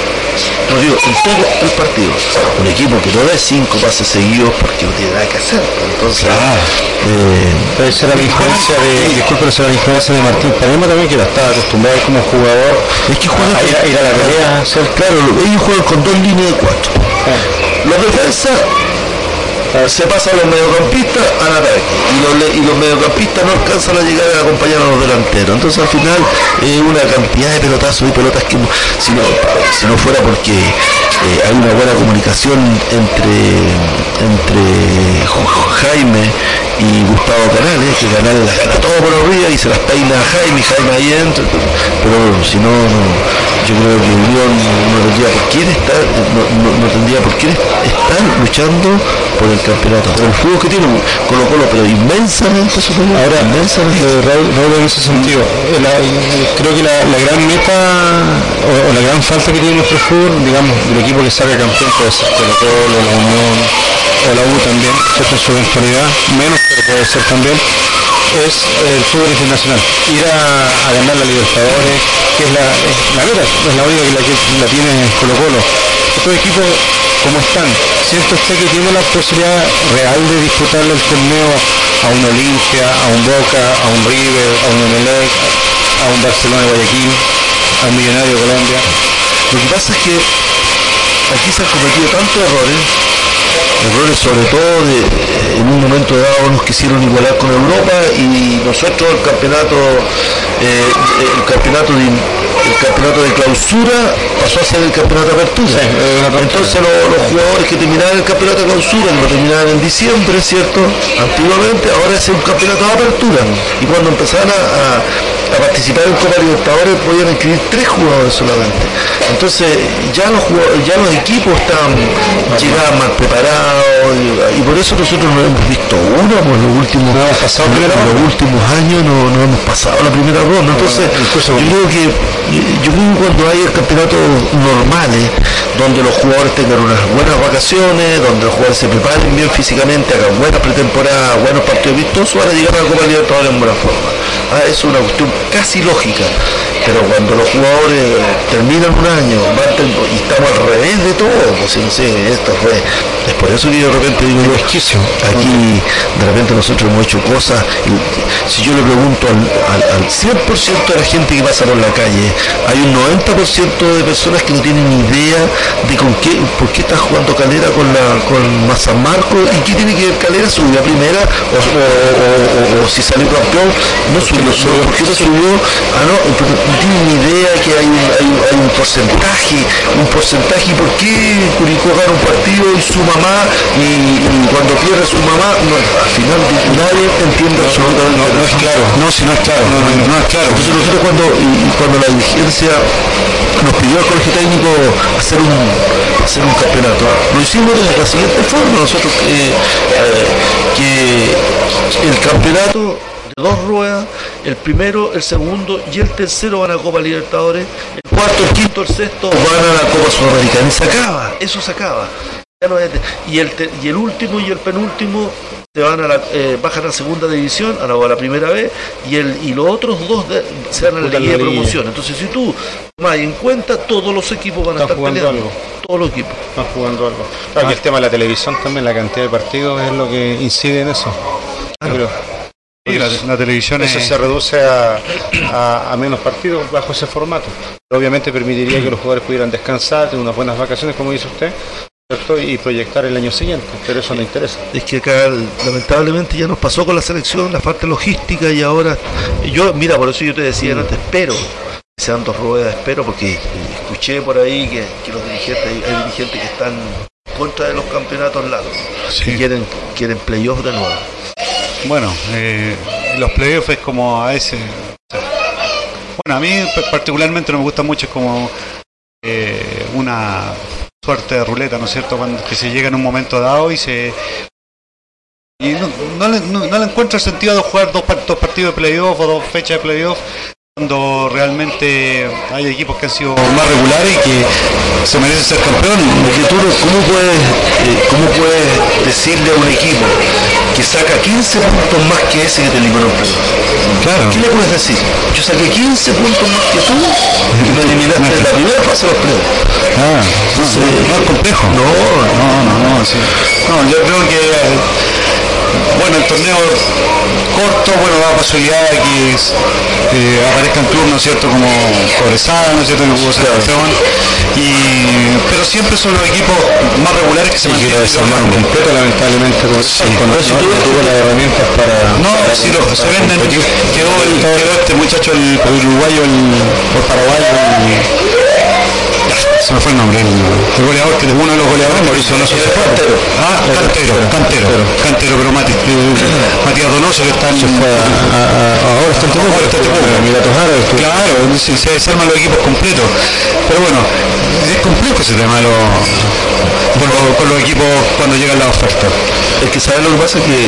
no digo, en todo el partido. Un equipo que no da cinco pases seguidos porque no tiene nada que hacer. Entonces, eh, puede ser la diferencia de, disculpe, la diferencia de Martín Panema también que la estaba acostumbrado como jugador. Es que juega a ir, a, la pelea. Claro, ellos juegan con dos líneas de cuatro. Ah. Los se pasa a los mediocampistas al ataque y los, y los mediocampistas no alcanzan a llegar a acompañar a los delanteros. Entonces al final es una cantidad de pelotazos y pelotas que si no, si no fuera porque eh, hay una buena comunicación entre, entre Jaime y Gustavo Canales, que Canales las gana todo por arriba y se las peina a Jaime Jaime ahí entra, pero si no, yo creo que Unión no tendría por qué estar, no, tendría por qué estar luchando por el campeonato. Por el juego que tiene Colo Colo, pero inmensamente superior. Ahora, inmensamente. Raúl, Raúl, en ese sentido, creo que la, gran meta o, la gran falta que tiene nuestro fútbol, digamos, del equipo que salga campeón puede ser Colo Colo, la Unión o la U también, en su eventualidad, menos pero puede ser también, es el fútbol internacional. Ir a, ganar la Libertadores, que es la, meta, es la única que la, que la tiene Colo Colo. Estos equipos, como están, siento usted que tiene la posibilidad real de disputarle el torneo a un Olimpia, a un Boca, a un River, a un Emelec, a un Barcelona de Guayaquil, a un Millonario de Colombia. Lo que pasa es que aquí se han cometido tantos errores errores sobre todo en un momento dado nos quisieron igualar con Europa y nosotros el campeonato eh, el campeonato de el campeonato de clausura pasó a ser el campeonato de apertura. Entonces los, jugadores que terminaban el campeonato de clausura lo terminaban en diciembre, ¿cierto? Antiguamente, ahora es un campeonato de apertura. Y cuando empezaron a a participar en Copa Libertadores podían inscribir tres jugadores solamente. Entonces ya los, ya los equipos están llegaban mal preparados y, por eso nosotros no hemos visto uno, pues los últimos, pasado los últimos años no, no, hemos pasado la primera ronda. Entonces yo creo que yo creo que cuando hay campeonatos normales, donde los jugadores tengan unas buenas vacaciones, donde los jugadores se preparen bien físicamente, hagan buenas pretemporadas, buenos partidos vistosos, van a llegar a la Copa Libertadores en buena forma. Ah, es una cuestión casi lógica pero cuando los jugadores terminan un año y estamos al revés de todo, pues no sé, esto fue, es por eso que de repente digo yo, aquí de repente nosotros hemos hecho cosas, si yo le pregunto al, 100% de la gente que pasa por la calle, hay un 90% de personas que no tienen ni idea de con qué, por qué está jugando Calera con la con San Marcos y qué tiene que ver Calera, subió a primera o, si salió campeón, no subió, solo, ¿por qué no subió? Ah, no, no tienen ni idea que hay un, hay, hay un porcentaje, un porcentaje, ¿por qué Curicó gana un partido y su mamá y, cuando pierde su mamá, al final nadie entiende absolutamente no, no, es claro, no, si no es claro, no, no, es claro. Entonces nosotros cuando, cuando la dirigencia nos pidió al colegio técnico hacer un, hacer un campeonato, lo hicimos de la siguiente forma, nosotros eh, eh, que el campeonato dos ruedas, el primero, el segundo y el tercero van a Copa Libertadores, el cuarto, el quinto, el sexto van a la Copa Sudamericana y se acaba, eso se acaba. Y el, y el último y el penúltimo se van a la, eh, bajan a segunda división, a la, primera vez, y el y los otros dos se van a la de promoción. Entonces, si tú tomas en cuenta, todos los equipos van a estar jugando peleando. Algo. Todos los equipos. Están jugando algo. Claro, el tema de la televisión también, la cantidad de partidos es lo que incide en eso. La, televisión eso se reduce a, a, menos partidos bajo ese formato. Obviamente permitiría que los jugadores pudieran descansar, tener unas buenas vacaciones, como dice usted, y proyectar el año siguiente, pero eso no interesa. Es que acá lamentablemente ya nos pasó con la selección, la parte logística y ahora, yo, mira, por eso yo te decía mm. antes, espero que sean dos ruedas, espero, porque escuché por ahí que, los dirigentes, hay, dirigentes que están contra de los campeonatos largos y quieren, quieren playoffs de nuevo. Bueno, eh, los playoffs es como a ese... Bueno, a mí particularmente no me gusta mucho, es como eh, una suerte de ruleta, ¿no es cierto? Cuando que se llega en un momento dado y se y no, no, le, no, le encuentro el sentido de jugar dos, dos partidos de playoff o dos fechas de playoff cuando realmente hay equipos que han sido más regulares y que se merecen ser campeones. ¿cómo puedes, eh, ¿cómo puedes decirle a un equipo que saca 15 puntos más que ese que te eliminó el Claro. ¿Qué le puedes decir? Yo saqué 15 puntos más que tú y me eliminaste <laughs> la primera fase de los playoffs. Ah, no, no, es complejo. No, no, no, no, sí. no yo creo que bueno, el torneo corto, bueno, da posibilidad de que eh, aparezcan turnos, ¿cierto? Como Cobresada, ¿no es cierto? Que selección. Y, pero siempre son los equipos más regulares que se mantienen. desarmar completo, lamentablemente, con, sí, con no, tuvo las herramientas para. No, si lo, se venden. Quedó, el, quedó este muchacho, el, el uruguayo, el, el paraguayo, el, se me fue el nombre, el, goleador, que uno de los goleadores, Mauricio Donoso se fue. Ah, Cantero, Cantero, Cantero, pero Matías Donoso que está en... ahora está en Temuco, ahora está en Temuco. Emiratos Árabes. Claro, se, se desarman los equipos completos. Pero bueno, es complejo ese tema lo, con, con, los equipos cuando llegan las ofertas. Es que sabe lo que pasa es que,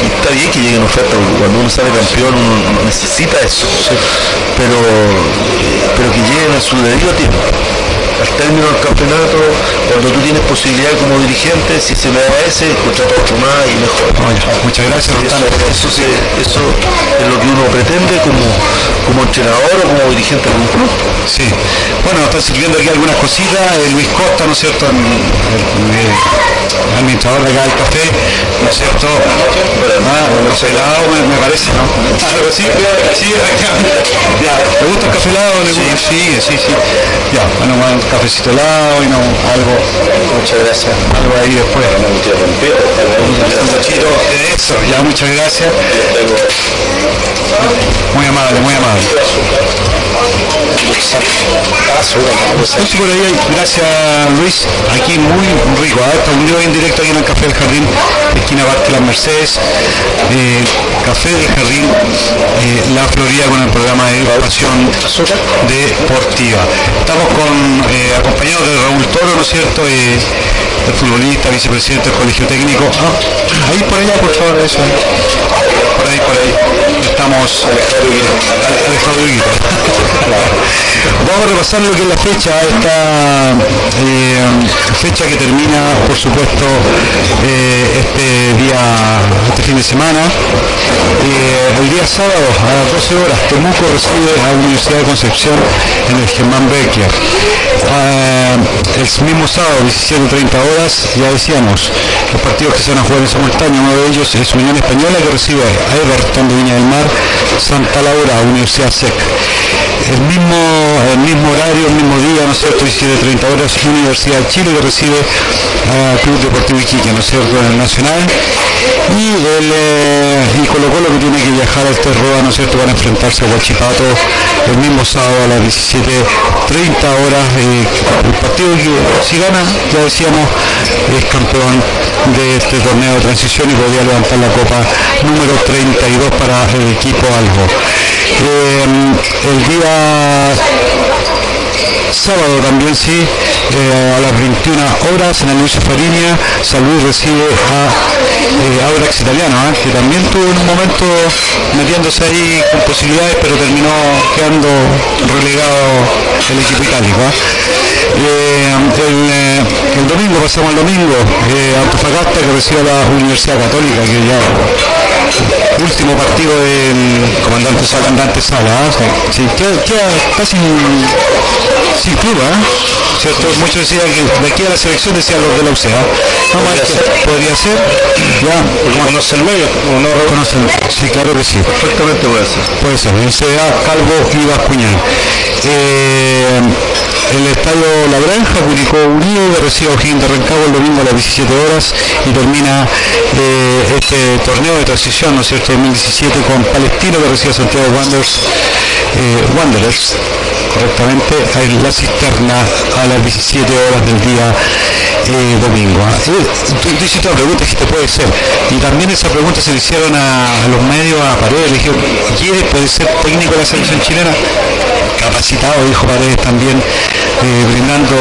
está bien que lleguen ofertas, porque cuando uno sale campeón uno necesita eso. Pero, pero que lleguen a su debido tiempo al término del campeonato, cuando tú tienes posibilidad como dirigente, si se me da ese, contrata otro más y mejor. muchas gracias, eso, eso, es lo que uno pretende como, como entrenador o como dirigente de un club. Sí. Bueno, están sirviendo aquí algunas cositas. Eh, Luis Costa, ¿no es cierto? El, administrador de acá del café, ¿no es cierto? Ah, los helados me, me, parece, ¿no? Algo así, sí, ya. ¿Le gusta el café helado? Sí, sí, sí, Ya, bueno, cafecito helado y no, algo. Muchas gracias. Algo ahí después. Un cachito de eso, ya muchas gracias. Muy amable, muy amable. Gracias Luis, aquí muy rico, ¿eh? está en directo aquí en el Café del Jardín, esquina Parque Las Mercedes, eh, Café del Jardín, eh, La Florida con el programa de educación deportiva. Estamos eh, acompañados de Raúl Toro, ¿no es cierto? Eh, el futbolista, vicepresidente del Colegio Técnico. Ah, ahí por allá, por favor, eso. Por ahí, por ahí. Estamos decíamos <laughs> Vamos a repasar lo que es la fecha, esta eh, fecha que termina, por supuesto, eh, este día, este fin de semana. Eh, el día sábado a las 12 horas, Temuco recibe a la Universidad de Concepción en el Germán Becker. el mismo sábado, 17.30 horas, ya decíamos, los partidos que se van a jugar en simultáneo, uno de ellos es Unión Española que recibe a Everton de Viña del Mar, Santa Laura, Universidad SEC. El mismo, el mismo horario, el mismo día, ¿no es cierto? 17.30 horas, Universidad de Chile que recibe a Club Deportivo Iquique, ¿no es cierto? En el Nacional. Y el eh, y Colo Colo que tiene que viajar a este Roda, ¿no es cierto? Para enfrentarse a Huachipato el mismo sábado a las 17.30 horas. Eh, el partido si gana, ya decíamos, es campeón de este torneo de transición y podría levantar la copa número 32 para el equipo Algo. Eh, el día sábado también sí, eh, a las 21 horas en el Luis Fariña, San Luis recibe a eh, Audax Italiano, ¿ah? que también tuvo en un momento metiéndose ahí con posibilidades, pero terminó quedando relegado el equipo itálico. ¿ah? Eh, el, domingo, pasamos al domingo, Antofagasta que recibe a la Universidad Católica, que ya último partido del comandante Sala, comandante Sala, sí, queda, casi sin club, ¿eh? ¿cierto? Muchos decían que de aquí a la selección decían los de la UCA. No podría, ser, podría ser, ya. Conoce el medio, o no conocen. Sí, claro que sí. Perfectamente puede ser. Puede ser, CDA, Calvo y Bascuñán. Eh, el estadio La Granja, Curicó Unido, recibe a O'Higgins de Rancagua el domingo a las 17 horas y termina eh, este torneo de transición, ¿no es cierto?, 2017 con Palestino que recibe Santiago Wanderers, eh, Wanderers correctamente, en la cisterna a las 17 horas del día eh, domingo. ¿ah? Tú, hiciste una pregunta que te puede ser, y también esa pregunta se le hicieron a, los medios, a Paredes, le dijeron, ¿quiere puede ser técnico de la selección chilena? Capacitado, dijo Paredes también, eh, brindando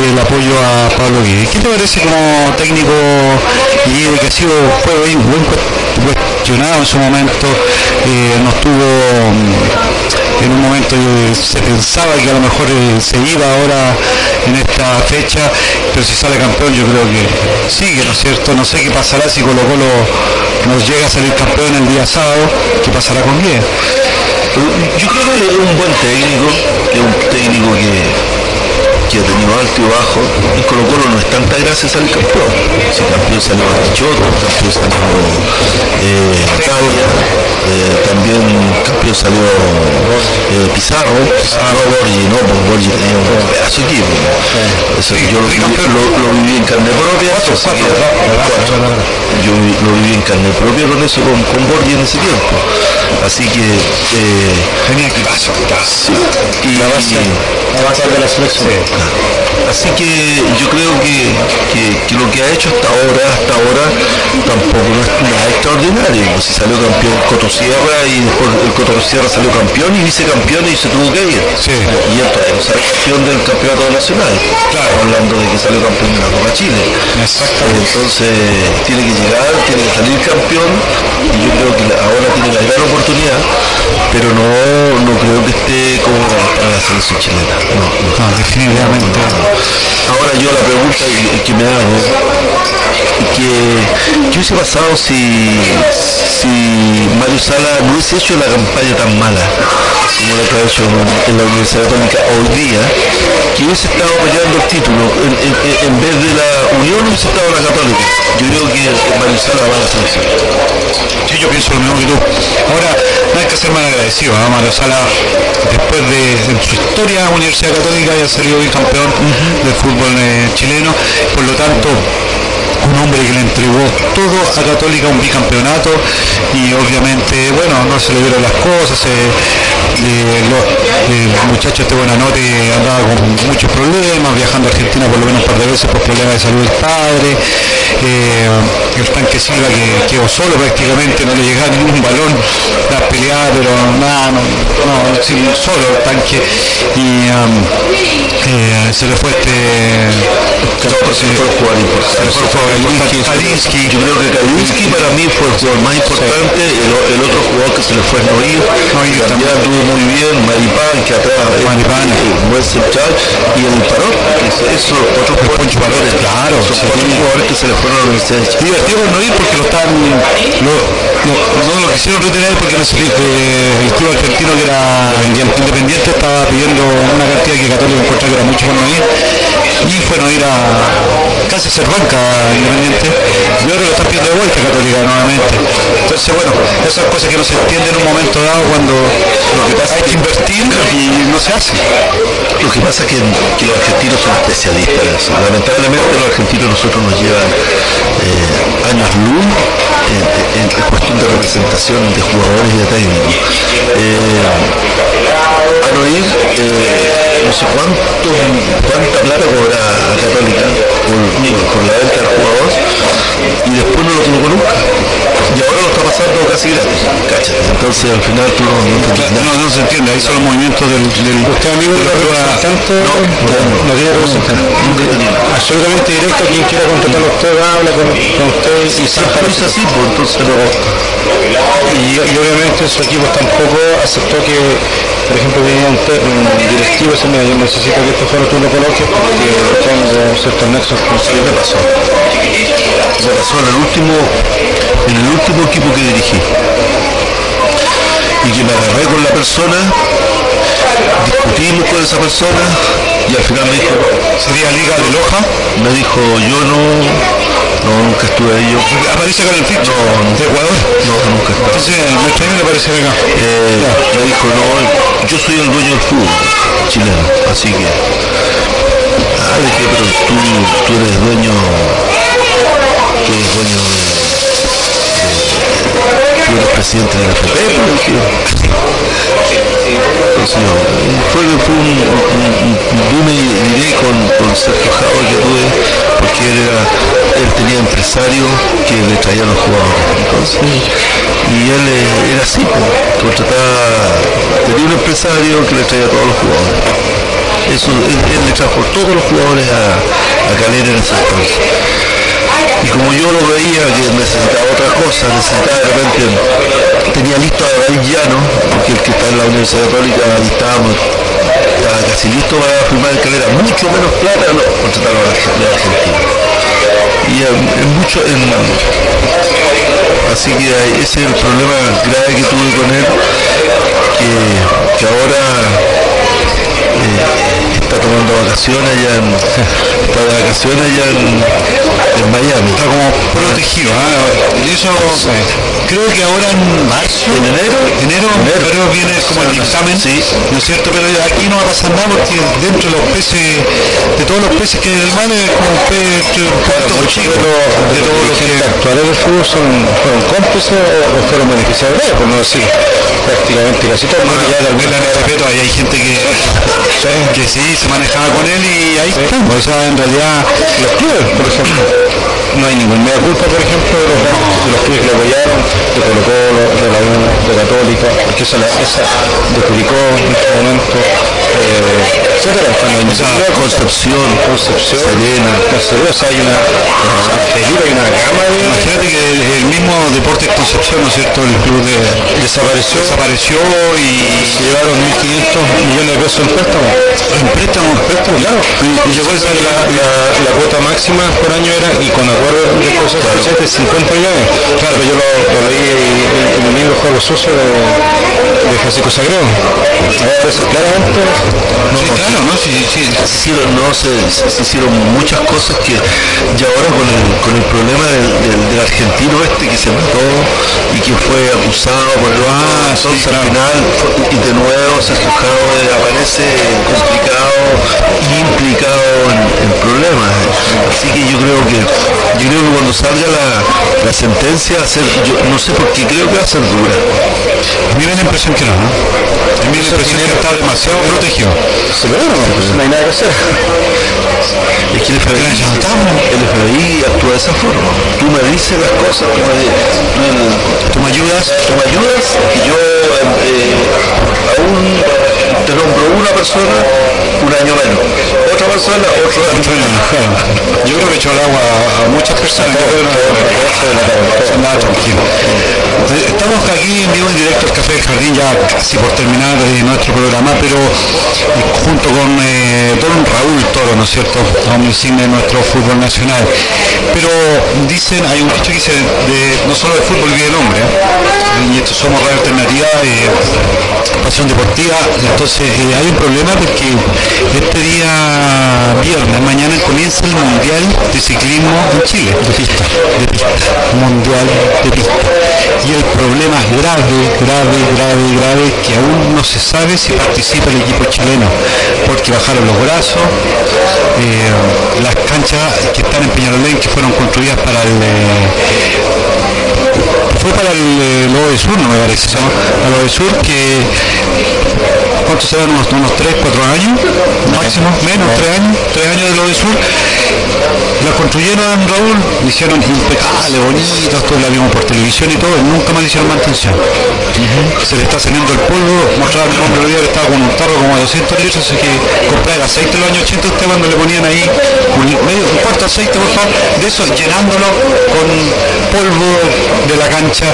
el apoyo a Pablo Guille. ¿Qué te parece como técnico Guille que ha sido, fue buen cuestionado en su momento, eh, no tuvo mm, en un momento se pensaba que a lo mejor se iba ahora en esta fecha, pero si sale campeón yo creo que sigue, ¿no es cierto? No sé qué pasará si Colo Colo nos llega a salir campeón el día sábado, qué pasará con Guille. Yo creo que es un buen técnico, es un técnico que que ha tenido alto y bajo, y Colo Colo no es tanta gracia salir campeón. Si campeón salió Bastichotto, campeón salió eh, eh, también campeón salió eh, Pizarro, Pizarro, Borgi, no, pues Borgi tenía un pedazo de equipo. Eso, yo lo, lo, viví en carne propia, yo lo viví en carne propia con eso, con, con Borgi en ese tiempo. Así que eh, tenía equipazo, sí. y, la base, la base de la selección. Así que yo creo que, lo que ha hecho hasta ahora, hasta ahora, tampoco no es nada extraordinario. Pues si salió campeón Cotosierra y después el Cotosierra salió campeón y vicecampeón y se tuvo que ir. Y entonces salió campeón del campeonato nacional. Claro. Hablando de que salió campeón de la Copa Chile. Entonces tiene que llegar, tiene que salir campeón y yo creo que ahora tiene la gran oportunidad, pero no, no creo que esté como para la selección chilena. no, no definitivamente Ahora yo la pregunta que, me hago, que ¿qué hubiese pasado si, si Mario Sala no hubiese hecho la campaña tan mala como la que ha hecho en la Universidad Católica hoy día, que hubiese estado peleando el título, en, vez de la Unión hubiese estado la Católica. Yo creo que Mario Sala va a la selección. Sí, yo pienso lo mismo que tú. Ahora, no hay que ser mal agradecido, a Mario Sala, después de su historia Universidad Católica haya salido campeón del fútbol eh, chileno, por lo tanto un hombre que le entregó todo a Católica un bicampeonato y obviamente, bueno, no se le dieron las cosas, eh, el muchacho este Buenanote andaba con muchos problemas, viajando a Argentina por lo menos un par de veces por problemas de salud del padre, eh, el tanque Silva que quedó solo prácticamente, no le llegaba ningún balón, la peleada, pero nada, no, no, solo el tanque y um, Eh, se le fue este. se le fue el. Kalinsky. Yo creo que Kalinsky para mí fue el jugador más importante. El, el otro jugador que se le fue es Noir. Noir también anduvo muy bien. Maripán, que atrás Maripán, buen central. Y el Parot, eso, otros jugadores. Valores, claro. Son cuatro jugadores que se le fueron a la universidad. Divertido Noir porque lo están. Lo, no, no lo quisieron retener porque no, eh, el club argentino que era independiente estaba pidiendo una cantidad que Católico encontraba que era mucho por no ir y a ir a casi ser banca independiente. Y ahora lo están pidiendo de vuelta Católica nuevamente. Entonces bueno esas cosas que no se entienden en un momento dado cuando lo que pasa hay que invertir y no se hace. Lo que pasa es que, que los argentinos son especialistas. Lamentablemente los argentinos nosotros nos llevan eh, años luz en, en, cuestión de representación de jugadores y de técnicos. Eh, ir eh, no sé cuánto, cuánta plata cobra la Católica por, por, la venta del jugador y después no lo tuvo nunca. Y ahora lo está pasando casi gratis. Entonces al final tú no, no, no, no se entiende, ahí son los movimientos del... del ¿Usted amigo del representante? No, no, no tiene representante. Absolutamente directo, quien quiera contratarlo usted habla con, con usted y es así, pues entonces no... Y, y obviamente su equipo tampoco aceptó que, por ejemplo, viniera un, un directivo mira, yo necesito que este foro tú lo coloques porque tengo ciertos nexos con sí, me pasó. Me pasó en el último, en el último equipo que dirigí. Y que me agarré con la persona, discutimos con esa persona y al final me dijo, ¿sería Liga de Loja? Me dijo, yo no, no, nunca estuve ahí. Yo, ¿Aparece con el ficho? No, ¿De Ecuador? No, nunca estuve. Entonces, me extraño que aparece acá. Eh, me dijo, no, yo soy el dueño del fútbol chileno, así que... Ah, dije, pero tú, tú eres dueño... Tú eres dueño de... eres presidente de la FP, entonces, fue, un, y diré con, con Sergio Jauer que tuve, porque él, era, él tenía empresario que le traía a los jugadores. Entonces, y él era así, contrataba, tenía un empresario que le traía a todos los jugadores. Eso, él, él le trajo todos los jugadores a, a Calera en ese entonces. Y como yo lo veía que necesitaba otra cosa, necesitaba de repente, tenía listo a David Llano, porque el que está en la Universidad Católica, estábamos, estaba casi listo para firmar el calera, mucho menos plata, no, contrataron a la Argentina. Y en, mucho, en, así que ese es el problema grave que tuve con él, que, que ahora eh, está tomando vacaciones allá en, está de vacaciones allá en, en Miami. Está como protegido, ¿ah? Y eso sí. creo que ahora en marzo, en enero, enero, enero, pero viene como el dictamen, sí. ¿no es cierto? Pero aquí no va a pasar nada porque dentro de los peces, de todos los peces que hay en el mar es como un pez claro, muy chico, de, de todos los que actuales del fútbol son, fueron cómplices o fueron beneficiarios, por no decir prácticamente casi todo. Bueno, ya de alguna respeto, ahí hay gente que, sí. que sí se manejaba con él y ahí está. O sea, en realidad los clubes, por ejemplo, no hay ninguna media culpa, por ejemplo, de los, de los clubes que lo apoyaron, de Colo Colo, de la U, de Católica, porque esa, esa de Curicó en este momento, eh, etcétera, cuando esa Concepción, Concepción, Serena, sea, hay una, una hay una gama de... Imagínate que el, el mismo Deportes Concepción, ¿no es cierto? El club de, desapareció, desapareció y se llevaron 1.500 millones de pesos en préstamo. En préstamo, en préstamo, claro. Y, y llegó esa, la, la, la, cuota máxima por año era, y con acuerdo de cosas claro. de 50 millones. Claro, yo lo, lo leí mi amigo fue los socios de, de Francisco Sagredo. Entonces, claramente... No, sí, claro, ¿no? Sí, sí. Se hicieron, no, se, se, hicieron muchas cosas que ya ahora con el, con el problema del, del, del, argentino este que se mató y que fue acusado por el ah, entonces al final y de nuevo Sergio Jaude aparece complicado y implicado en, en, problemas. Así que yo creo que yo creo que cuando salga la, la sentencia ser, yo no sé por qué creo que va a ser dura. A mí me da la impresión que no, ¿no? A mí me da la impresión que está demasiado protegido. No, pues no hay nada que hacer. Es que el FBI, el FBI actúa de esa forma. Tú me dices las cosas, tú me, tú, tú me ayudas, tú me ayudas y yo eh, aún te nombro una persona un año menos. Otros Yo creo que echó el agua a muchas personas. Estamos aquí en vivo en directo al Café Jardín, ya casi por terminar nuestro programa, pero eh, junto con eh, don Raúl Toro, ¿no es cierto? Hombre insigne de nuestro fútbol nacional. Pero dicen, hay un dicho que dice, de, no solo de fútbol vive el hombre, ¿eh? y esto somos Radio Alternativa, Pasión Deportiva, entonces hay un problema porque este día viernes, mañana comienza el Mundial de Ciclismo en Chile, de pista, de pista, Mundial de pista. Y el problema grave, grave, grave, grave, que aún no se sabe si participa el equipo chileno, porque bajaron los brazos, eh, las canchas que están en Peñarolén, que fueron construidas para el... Eh, fue para el, el de Sur, no me parece, ¿no? Para el Sur que ¿cuántos serán? Unos, unos 3, 4 años, máximo, menos, 3 años, 3 años de de Sur. La construyeron Raúl, hicieron impecable, bonito, esto la vimos por televisión y todo, nunca más hicieron mantención. Se le está saliendo el polvo, mostraba el hombre que estaba con un tarro como a 200 litros, así que compré el aceite en los años 80 usted cuando le ponían ahí un, medio, un cuarto de aceite, por favor, de eso llenándolo con polvo de la cancha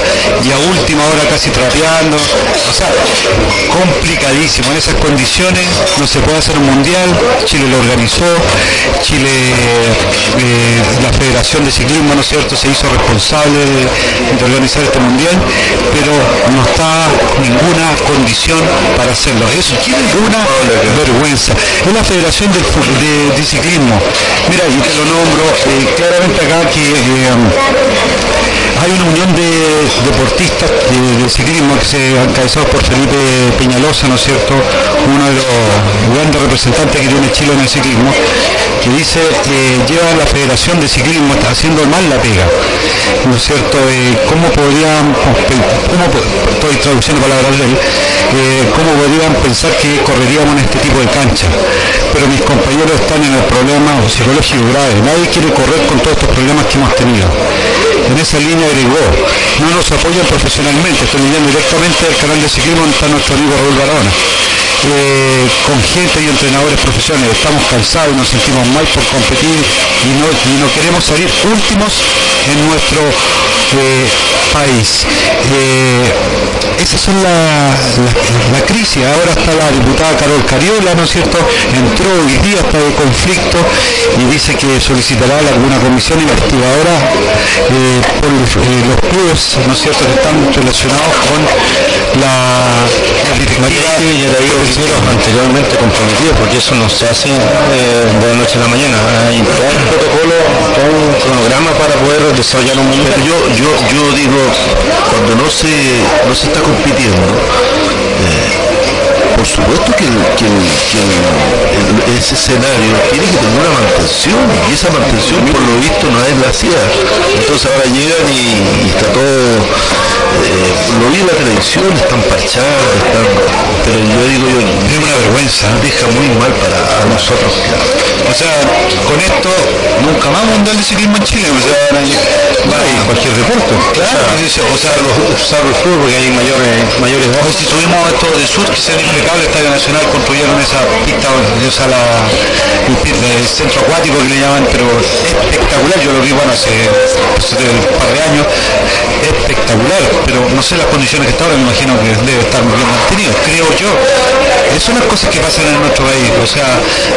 y a última hora casi trapeando. O sea, complicadísimo. En esas condiciones no se puede hacer un mundial. Chile lo organizó. Chile, eh, la Federación de Ciclismo, ¿no es cierto?, se hizo responsable de, organizar este mundial, pero no está ninguna condición para hacerlo. Es una vergüenza. Es la Federación de, Ciclismo. Mira, yo te lo nombro eh, claramente acá que eh, hay una unión de deportistas de, ciclismo que se han encabezado por Felipe Peñalosa, ¿no es cierto? Uno de los grandes representantes que tiene Chile en el ciclismo, que dice que lleva la Federación de Ciclismo haciendo mal la pega, ¿no cierto? Eh, ¿Cómo podrían, cómo, estoy traduciendo palabras eh, cómo podrían pensar que correríamos en este tipo de cancha? Pero mis compañeros están en el problema psicológico grave, nadie quiere correr con todos estos problemas que hemos tenido. En esa línea agregó, no nos apoyan profesionalmente, estoy leyendo directamente del canal de ciclismo está nuestro amigo Raúl Barona. Eh, con gente y entrenadores profesionales. Estamos cansados y nos sentimos mal por competir y no, no queremos salir últimos en nuestro eh, país. Eh, esas son la, la, crisis. Ahora está la diputada Carol Cariola, ¿no es cierto? Entró hoy día, está de conflicto y dice que solicitará alguna comisión investigadora por los clubes, ¿no es cierto?, que están relacionados con la, la anteriormente comprometidos, porque eso no se hace eh, de la noche a la mañana. Hay todo un protocolo, todo un cronograma para poder desarrollar un mundo. Yo, yo, yo digo, cuando no se, no se está compitiendo, eh, por supuesto que, ese escenario tiene que tener una mantención y esa mantención por lo visto no es la CIA. Entonces ahora llegan y, está todo, eh, lo vi en la televisión, están parchados, están, pero yo digo yo, es una vergüenza, deja muy mal para nosotros. O sea, con esto nunca más mundial de ciclismo en Chile, o sea, va a ir cualquier deporte. Claro, o sea, salvo el fútbol porque hay mayores, mayores Hoy si subimos esto de sur que se impecable Estadio Nacional construyeron esa pista, esa la, el, centro acuático que le llaman, pero espectacular, yo lo vi bueno hace, un par de años, espectacular, pero no sé las condiciones que está me imagino que debe estar muy bien mantenido, creo yo. Esas son las cosas que pasan en nuestro país, o sea,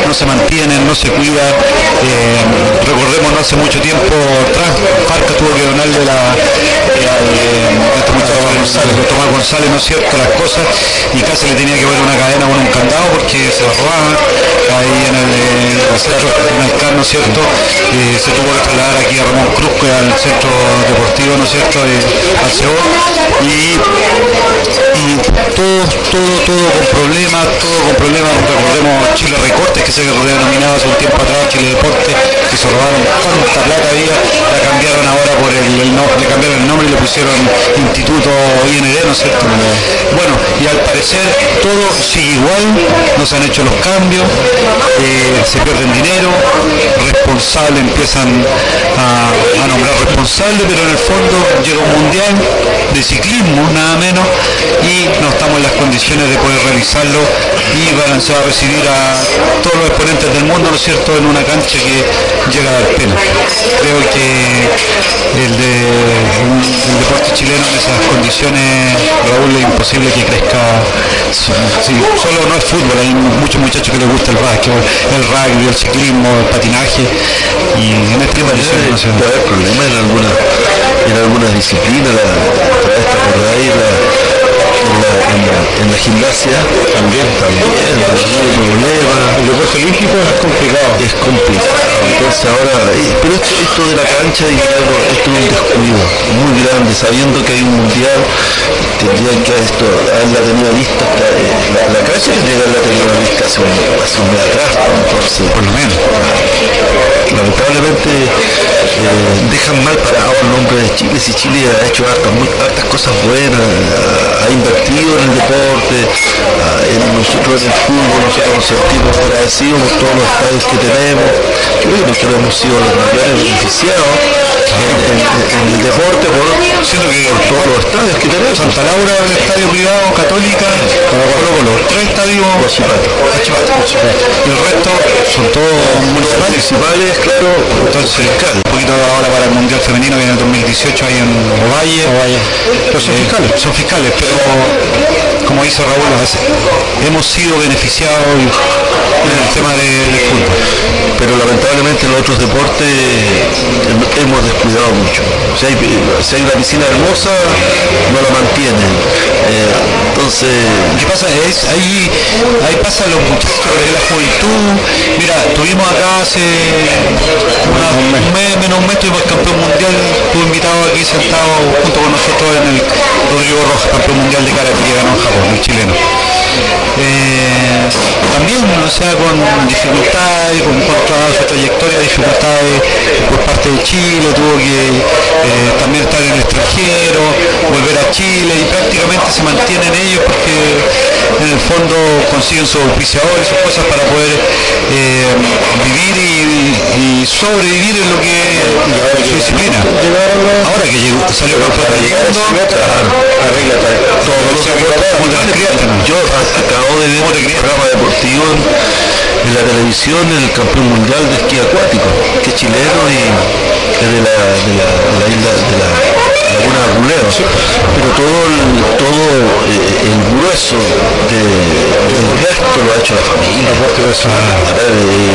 no se mantienen, no se cuidan, eh, recordemos no hace mucho tiempo atrás, Farca tuvo que donarle la, eh, González, Tomás González, ¿no es cierto?, las cosas, y casi le tenía que ver una cadena con un candado porque se robaban ahí en el, centro, en el CAR, ¿no es cierto? Eh, se tuvo que trasladar aquí a Ramón Cruz, que al centro deportivo, ¿no es cierto?, de, al y, y todo, todo, todo con problemas, todo con problemas, recordemos Chile Recortes, que se denominaba hace un tiempo atrás Chile Deporte, que se robaron tanta plata había, la cambiaron ahora por el, el le cambiaron el nombre y le pusieron Instituto IND, ¿no es cierto? Bueno, y al parecer todo sigue igual, no se han hecho los cambios, eh, se pierden dinero, responsables empiezan a, nombrar responsables, pero en el fondo llega un mundial de ciclismo, nada menos, y no estamos en las condiciones de poder realizarlo y se va a recibir a todos los exponentes del mundo, ¿no es cierto?, en una cancha que llega a dar pena. Creo que el, de, deporte chileno en esas condiciones, Raúl, es imposible que crezca. solo no es fútbol, hay muchos muchachos que les gusta el básquet, el rugby, el ciclismo, el patinaje, y en este condiciones no se problema en algunas en algunas disciplinas, la, la, en la, gimnasia también, también, El deporte olímpico es complicado. Es complicado. Entonces ahora, eh, pero esto, de la cancha, digamos, esto es un descuido muy grande, sabiendo que hay un mundial, tendrían que esto, haberla tenido lista, la, la cancha tendría que haberla tenido lista hace un, hace un mes atrás, entonces, por lo menos. Lamentablemente eh, dejan mal parado el nombre de Chile, si Chile ha hecho hartas, hartas cosas buenas, ha en el deporte, ah, en nosotros en el fútbol, nosotros nos sentimos agradecidos por todos los estadios que tenemos. Que nosotros hemos sido los mayores beneficiados en, el deporte por, todos los estadios que tenemos. Santa Laura, el estadio privado, Católica, Colo tres estadios y el resto son todos municipales, claro, entonces un poquito ahora para el Mundial Femenino viene el 2018 ahí en Ovalle, pero son eh, fiscales, son fiscales, pero como dice Raúl, hemos sido beneficiados en el tema del fútbol. Pero lamentablemente en los otros deportes hemos descuidado mucho. Si hay, una piscina hermosa, no la mantienen. Eh, entonces... ¿Qué pasa? Es, ahí, ahí pasan los muchachos de la juventud. Mira, tuvimos acá hace un mes, menos un mes, tuvimos el campeón mundial, estuvo invitado aquí sentado junto con nosotros en el Rodrigo Rojas, campeón mundial de karate que ganó en Japón, el chileno. Eh, también, o sea, con dificultades, con, toda su trayectoria, dificultades por parte de Chile, tuvo que eh, también estar en el extranjero, volver a Chile y prácticamente se mantienen ellos porque en el fondo consiguen su auspiciador y sus cosas para poder eh, vivir y, sobrevivir en lo que es su disciplina. Ahora que llegó, salió campeón arregla todos los yo acabo de ver un programa deportivo en, la televisión el campeón mundial de esquí acuático, que es chileno y es de la, de la, de la isla de la laguna de Ruleo. Pero todo el, todo eh, el grueso de, del resto lo ha hecho la familia.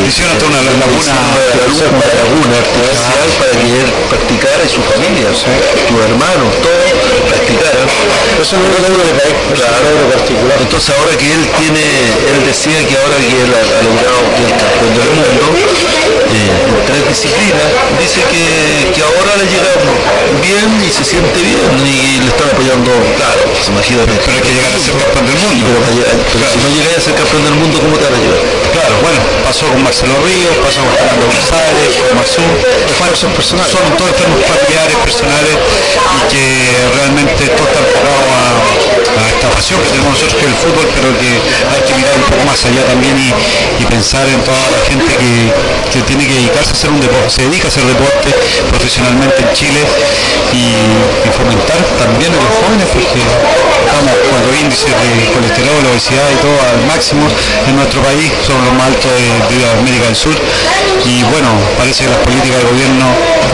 Hicieron toda una laguna, una laguna artificial para que él practicara y su familia, sus hermanos, todos practicaran. Eso no es claro, particular. Entonces ahora que él tiene, él decía que ahora que él ha, logrado el campeón del mundo eh, tres disciplinas, dice que, que, ahora le llega bien y se siente bien y le están apoyando, claro, pues imagínate. Pero hay que llegar a ser campeón del mundo. Pero, si no llegáis a ser campeón del mundo, ¿cómo te van a ayudar? Claro, bueno, pasó con Marcelo Ríos, pasó con Fernando González, con Mazú, son personales, son todos enfermos familiares, personales y que realmente esto está enfocado a, a esta pasión que tenemos nosotros que el fútbol, pero que hay que mirar un poco más allá también y, pensar en toda la gente que, tiene que dedicarse a hacer un deporte, se dedica a hacer deporte profesionalmente en Chile y, fomentar también a los jóvenes porque estamos con los índices de colesterol, obesidad y todo al máximo en nuestro país, son los más altos de, América del Sur y bueno, parece que las políticas del gobierno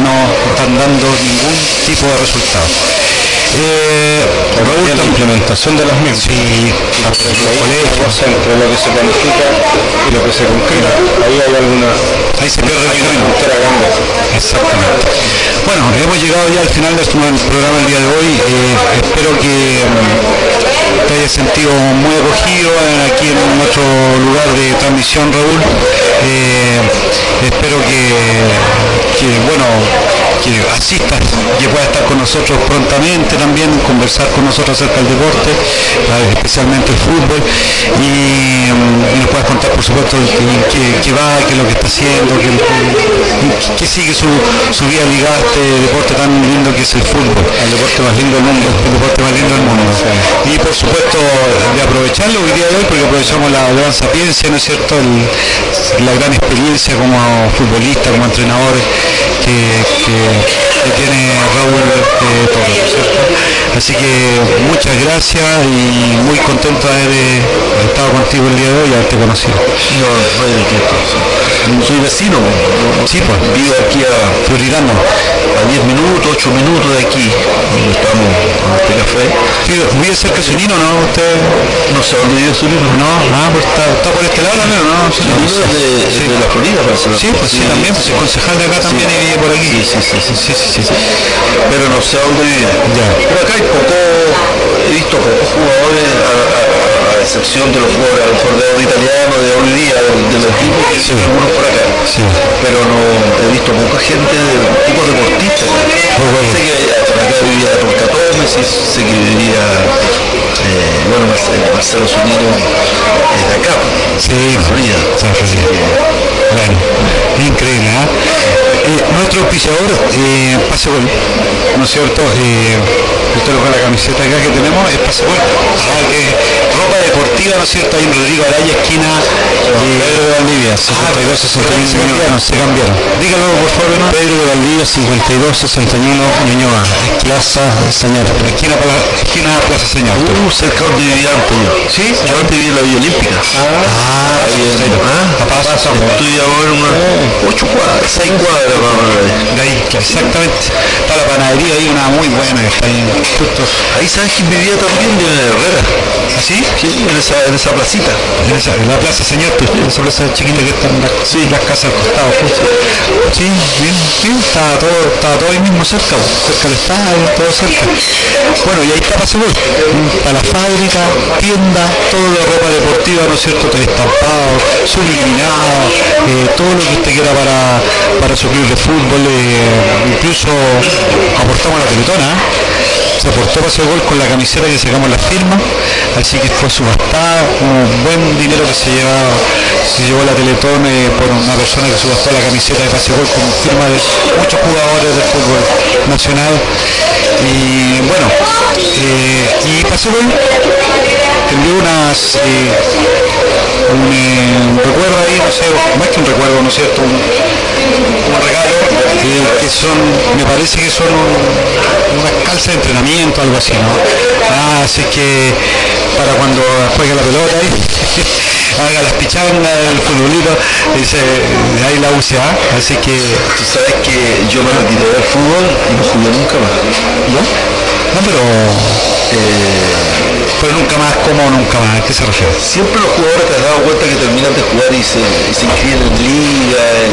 no están dando ningún tipo de resultado. Eh, la implementación de las mismas. Sí, entre lo que se planifica y lo que se concreta. Ahí hay alguna. Ahí se pierde el camino. Exactamente. Bueno, hemos llegado ya al final del programa el día de hoy. Eh, espero que mm, te hayas sentido muy acogido aquí en nuestro lugar de transmisión, Raúl. Eh, espero que, que, bueno, que asistas, que pueda estar con nosotros prontamente también, conversar con nosotros acerca del deporte, especialmente el fútbol, y, mm, nos puedas contar, por supuesto, qué va, qué es lo que está haciendo, que, sigue su, vida ligada a este deporte tan lindo que es el fútbol, el deporte más lindo del mundo, el deporte más lindo del mundo. Y por supuesto, de aprovecharlo hoy día de hoy, porque aprovechamos la gran sapiencia, ¿no es cierto? la gran experiencia como futbolista, como entrenador que, tiene Raúl eh, Torres, ¿no es cierto? Así que muchas gracias y muy contento de haber eh, estado contigo el día de hoy y haberte conocido. No, no hay de qué. Soy vecino, sí, pues. vivo aquí a Floridano, a 10 minutos, 8 minutos de aquí, donde estamos en este café. ¿Vive cerca de Zunino, no? ¿Usted? No sé dónde vive Zunino. No, ah, pues está, está por este lado también, ¿no? Sí, no, de, sí. de, la Florida, parece. Sí, pues sí, también, pues es concejal de acá también vive por aquí. Sí, sí, sí, sí, sí, sí, Pero no sé dónde vive. Ya. Pero acá hay poco, he visto pocos jugadores, a, a, a excepción de los jugadores, a lo mejor de italiano, de hoy día, de, los equipos que sí. algunos por acá. Sí. Pero no he visto poca gente de tipos deportistas. Pues bueno. Sé que acá vivía Don Catome, sí, sé que vivía eh, bueno, Marcelo Zunino es de acá. Sí, Florida. Bueno, increíble, ¿eh? eh nuestro auspiciador, eh, Pase Gol, ¿no es cierto? Eh, usted lo la camiseta acá que tenemos, es Pase Gol. Ah, que ropa deportiva, ¿no es cierto? Ahí en Rodrigo Araya, esquina Pedro de Valdivia, 52 61 no, se cambiaron. Dígalo por favor, ¿no? Pedro de Valdivia, 52 61 Ñuñoa, Plaza Señor, esquina, esquina Plaza Señor. Uh, cerca donde vivía antes yo. ¿Sí? Yo antes vivía en la Villa Olímpica. Ah, ahí en, ¿ah? Papá, Estoy ahora unas 8 cuadras, 6 cuadras. De ahí, exactamente. Está la panadería ahí, una muy buena que está ahí justo. Ahí sabes quién vivía también de Herrera. ¿Así? Sí, en esa, en esa placita. En, la plaza señor, pues, en esa plaza chiquita que están las, sí. las casas al costado. Justo. Sí, bien, bien, estaba todo, estaba todo ahí mismo cerca, pues, cerca del estadio, todo cerca. Bueno, y ahí está Pasegol, para la fábrica, tienda, todo de ropa deportiva, ¿no es cierto? Estampado, subliminado, eh, todo lo que usted quiera para, para su club de fútbol, eh, incluso aportamos la teletona, se aportó Paseo Gol con la camiseta que sacamos la firma, así que fue subastada, un buen dinero que se llevaba, se llevó la Teletón eh, por una persona que subastó la camiseta de Paseo Gol con firma de muchos jugadores del fútbol nacional. Y bueno, eh, y Paseo Gol envió unas eh, un, eh, recuerdo ahí, no sé, más que un recuerdo, ¿no es cierto? Un, un regalo que son, me parece que son un, unas calzas de entrenamiento, algo así, ¿no? Ah, así que para cuando juegue la pelota ahí, <laughs> haga las pichangas, el futbolito, dice, ahí la UCA, así que... Tú sabes que yo me retiré del fútbol y no jugué nunca más, ¿no? No, pero... Eh, pero nunca más, ¿cómo nunca más? ¿A qué se refiere? Siempre los jugadores te has dado cuenta que terminan de jugar y se, y se inscriben en liga. En,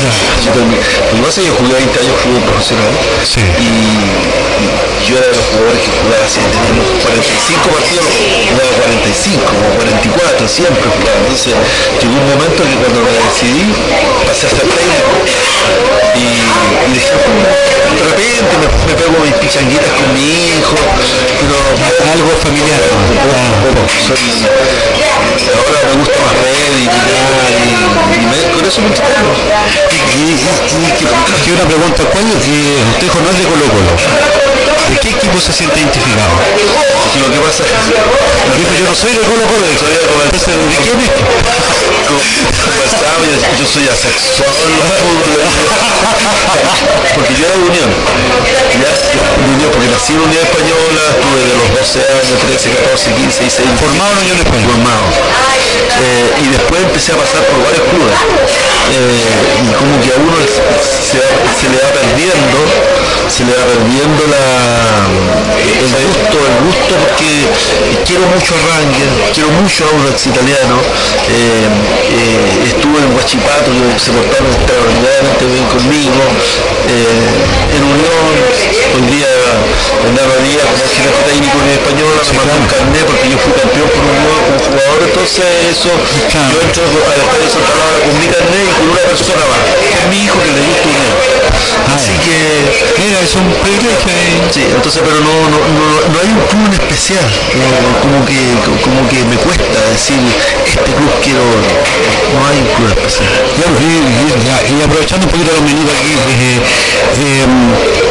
ya. Lo que pasa es que yo jugué 20 años fútbol profesional sí. y, y, yo era de los jugadores que jugaba así, teníamos 45 partidos, jugaba 45 o 44, siempre jugaba. Entonces llegó un momento que cuando me decidí pasé a ser técnico y, y dije, de repente me, me pego mis pichanguitas con mi hijo, pero algo familiar. Me gusta más ver y mirar y, con eso me entretengo. Y, y, y, una pregunta, ¿cuál eh, usted no es de Colo Colo? ¿De qué equipo se siente identificado? Lo que pasa es dijo, yo no soy de Colo Colo, soy de Entonces, ¿de quién es? Yo, yo soy asexual porque yo era de Unión. ¿ya? Unión, porque nací en Unión Española, estuve de los 12 años, 13, 14, 15, 16. Formado en Unión Española. Formado. Eh, y después empecé a pasar por varios clubes. Eh, y como que a uno se, se, le va perdiendo, se le va perdiendo la, el gusto, el gusto porque quiero mucho a Ranger, quiero mucho a Audax italiano. Eh, eh, estuve en Huachipato, se portaron extraordinariamente bien conmigo. Eh, en Unión, hoy día la realidad como gerente técnico en español, me mandó un carnet porque yo fui campeón por un nuevo como jugador, entonces eso, yo entro al estadio Santa Laura con mi carnet y con una persona más, que mi hijo que le gusta Unión. Así que Mira, es un privilegio. eh. Sí, entonces, pero no, no, no, no hay un club en especial, como, que, como que me cuesta decir, este club quiero, no hay un club especial. Y, y- y aprovechando un poquito los minutos aquí, eh, eh,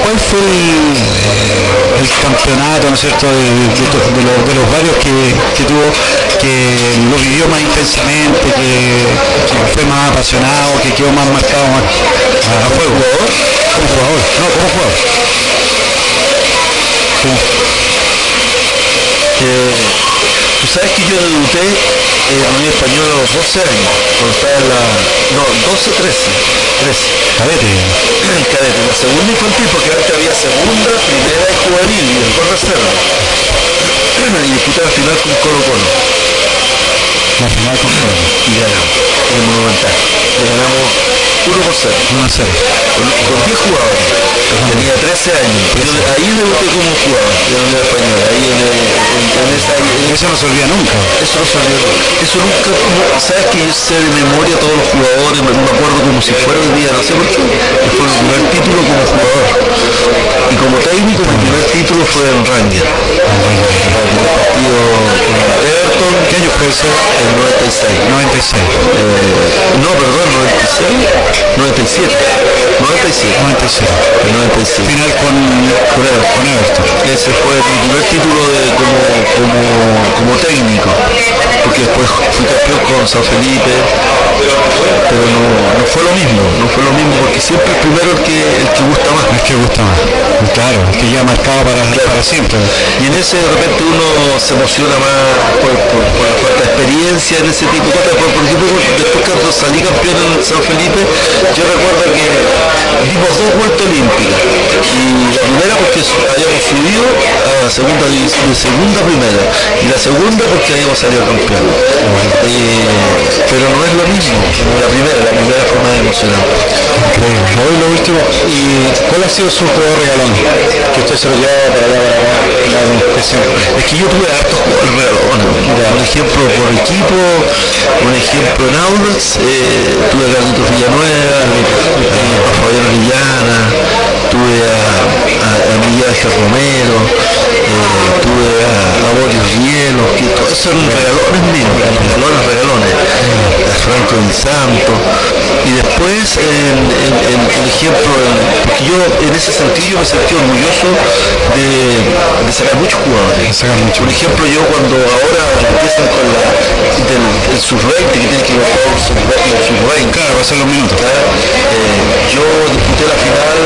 ¿cuál fue el, campeonato, ¿no es cierto?, de, los, varios que, tuvo, que lo vivió más intensamente, que, fue más apasionado, que quedó más marcado a, fuego. Como jugador, no, como jugador. Tú sabes que yo debuté en la Unión Española a los 12 años, cuando estaba en la... No, 12, 13. 13. Cadete. <clears throat> Cadete, la segunda infantil, porque antes había segunda, primera y juvenil, y después reserva. <clears throat> Y disputé la final con Colo Colo. La final con Colo. Y ganamos, en el Monumental. Le ganamos 1 por 0. 1 a 0. Con, con 10 jugadores. Tenía 13 años. Yo ahí debuté como jugador de la Unión Española. Ahí en, en, en esa, en, eso no se olvida nunca. Eso no se olvida nunca. Eso nunca, sabes que yo sé de memoria todos los jugadores, me, me acuerdo como si fuera el día, no sé por qué. Fue el primer título como jugador. Y como técnico, mi primer título fue en Ranger. Partido con Everton. ¿Qué año fue ese? El 96. 96. Eh, no, perdón, 96. 97. 97. 97. El 97. Final con, con, Everton. con Everton. Ese fue mi primer título de, como, como, como técnico. Porque después fui campeón con San Felipe. Pero no, no fue lo mismo. No fue lo mismo porque siempre el primero el que, el que gusta más. El que gusta más. Claro, el que ya marcado para, para siempre. Y en ese de repente uno se emociona más por, por, por la experiencia en ese tipo de cosas. Por, ejemplo, después cuando salí campeón en San Felipe, yo recuerdo que dimos dos vueltas olímpicas. Y la primera porque habíamos subido a la segunda división, segunda primera. Y la segunda porque habíamos salido campeón. Eh, pero no es lo mismo la primera, la primera fue más emocionante. Hoy lo último, ¿y cuál ha sido su juego regalón? Que usted se lo lleva para allá, para. Es que yo tuve Mira, un ejemplo por equipo, un ejemplo en aulas, eh, tuve a Carlitos Villanueva, a Fabián Orellana, tuve a, a, a Miguel Ángel Romero, tuve a Boris Rielos, que todos son regalones míos, regalones, regalones, a Franco Santo, y después el ejemplo, porque yo en ese sentido me sentí orgulloso de, de sacar muchos jugadores. Sacar mucho. Por ejemplo, yo cuando ahora empiezan con la del el sub-20 que tiene que ir a sub-20, Claro, va a ser los minutos. eh, yo disputé la final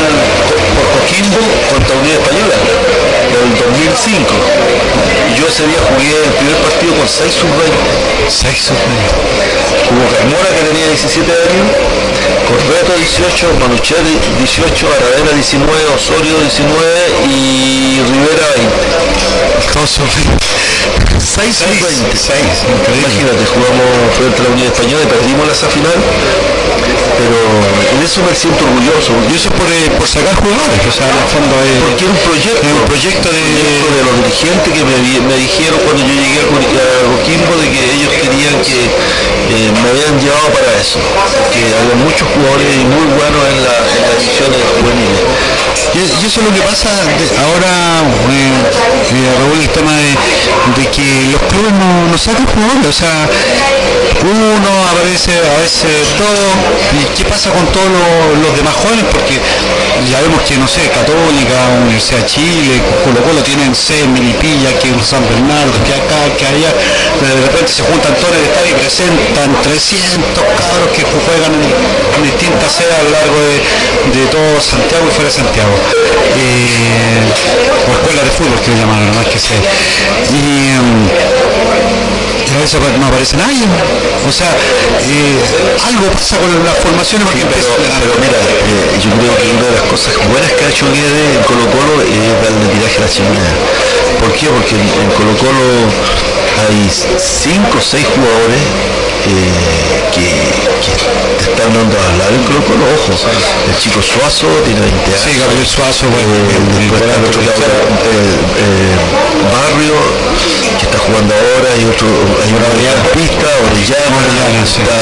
por Coquimbo contra Unión Española del 2005. Y yo ese día jugué el primer partido con 6 sub-20. 6 sub-20. Jugó Carmona que tenía 17 años, Correto 18, Manuchel 18, Aravena 19, Osorio 19 y Rivera 20. Todos sub-20. 6 sub-20. 6, increíble. Imagínate, jugamos frente a la Unión Española y perdimos esa final, pero en eso me siento orgulloso. Y eso por, eh, por sacar jugadores, o sea, en el fondo es, Porque era un proyecto, es un proyecto de... de los dirigentes que me, dijeron cuando yo llegué a Coquimbo de que ellos querían que eh, me habían llevado para eso, que había muchos jugadores muy buenos en, la, en las divisiones juveniles. Y, eso es lo que pasa ahora, eh, eh, el tema de, de que los clubes no, no sacan jugadores, o sea, uno aparece, a veces todo, y qué pasa con todos los, demás jóvenes, porque ya vemos que, no sé, Católica, Universidad de Chile, Colo tienen seis Milipilla, que en San Bernardo, que acá, que allá, de repente se juntan todos en el y presentan 300 cabros que juegan en, distintas sedes a lo largo de, de todo Santiago y fuera de Santiago. Eh, o escuelas de fútbol que le llaman, no más. Y, y a veces no aparece nadie. O sea, eh, algo pasa con las formaciones porque Pero, pero mira, eh, yo creo que una de las cosas buenas que ha hecho Guede en Colo Colo es darle tiraje a la chimenea. ¿Por qué? Porque en Colo Colo hay cinco o seis jugadores eh, que, están dando a hablar en Colo Colo. Ojo, el chico Suazo tiene 20 años. Sí, Gabriel Suazo, Eh, después el otro lado, eh, Barrio, que está jugando ahora, y otro, hay una pista, Orellana, Orellana, sí. está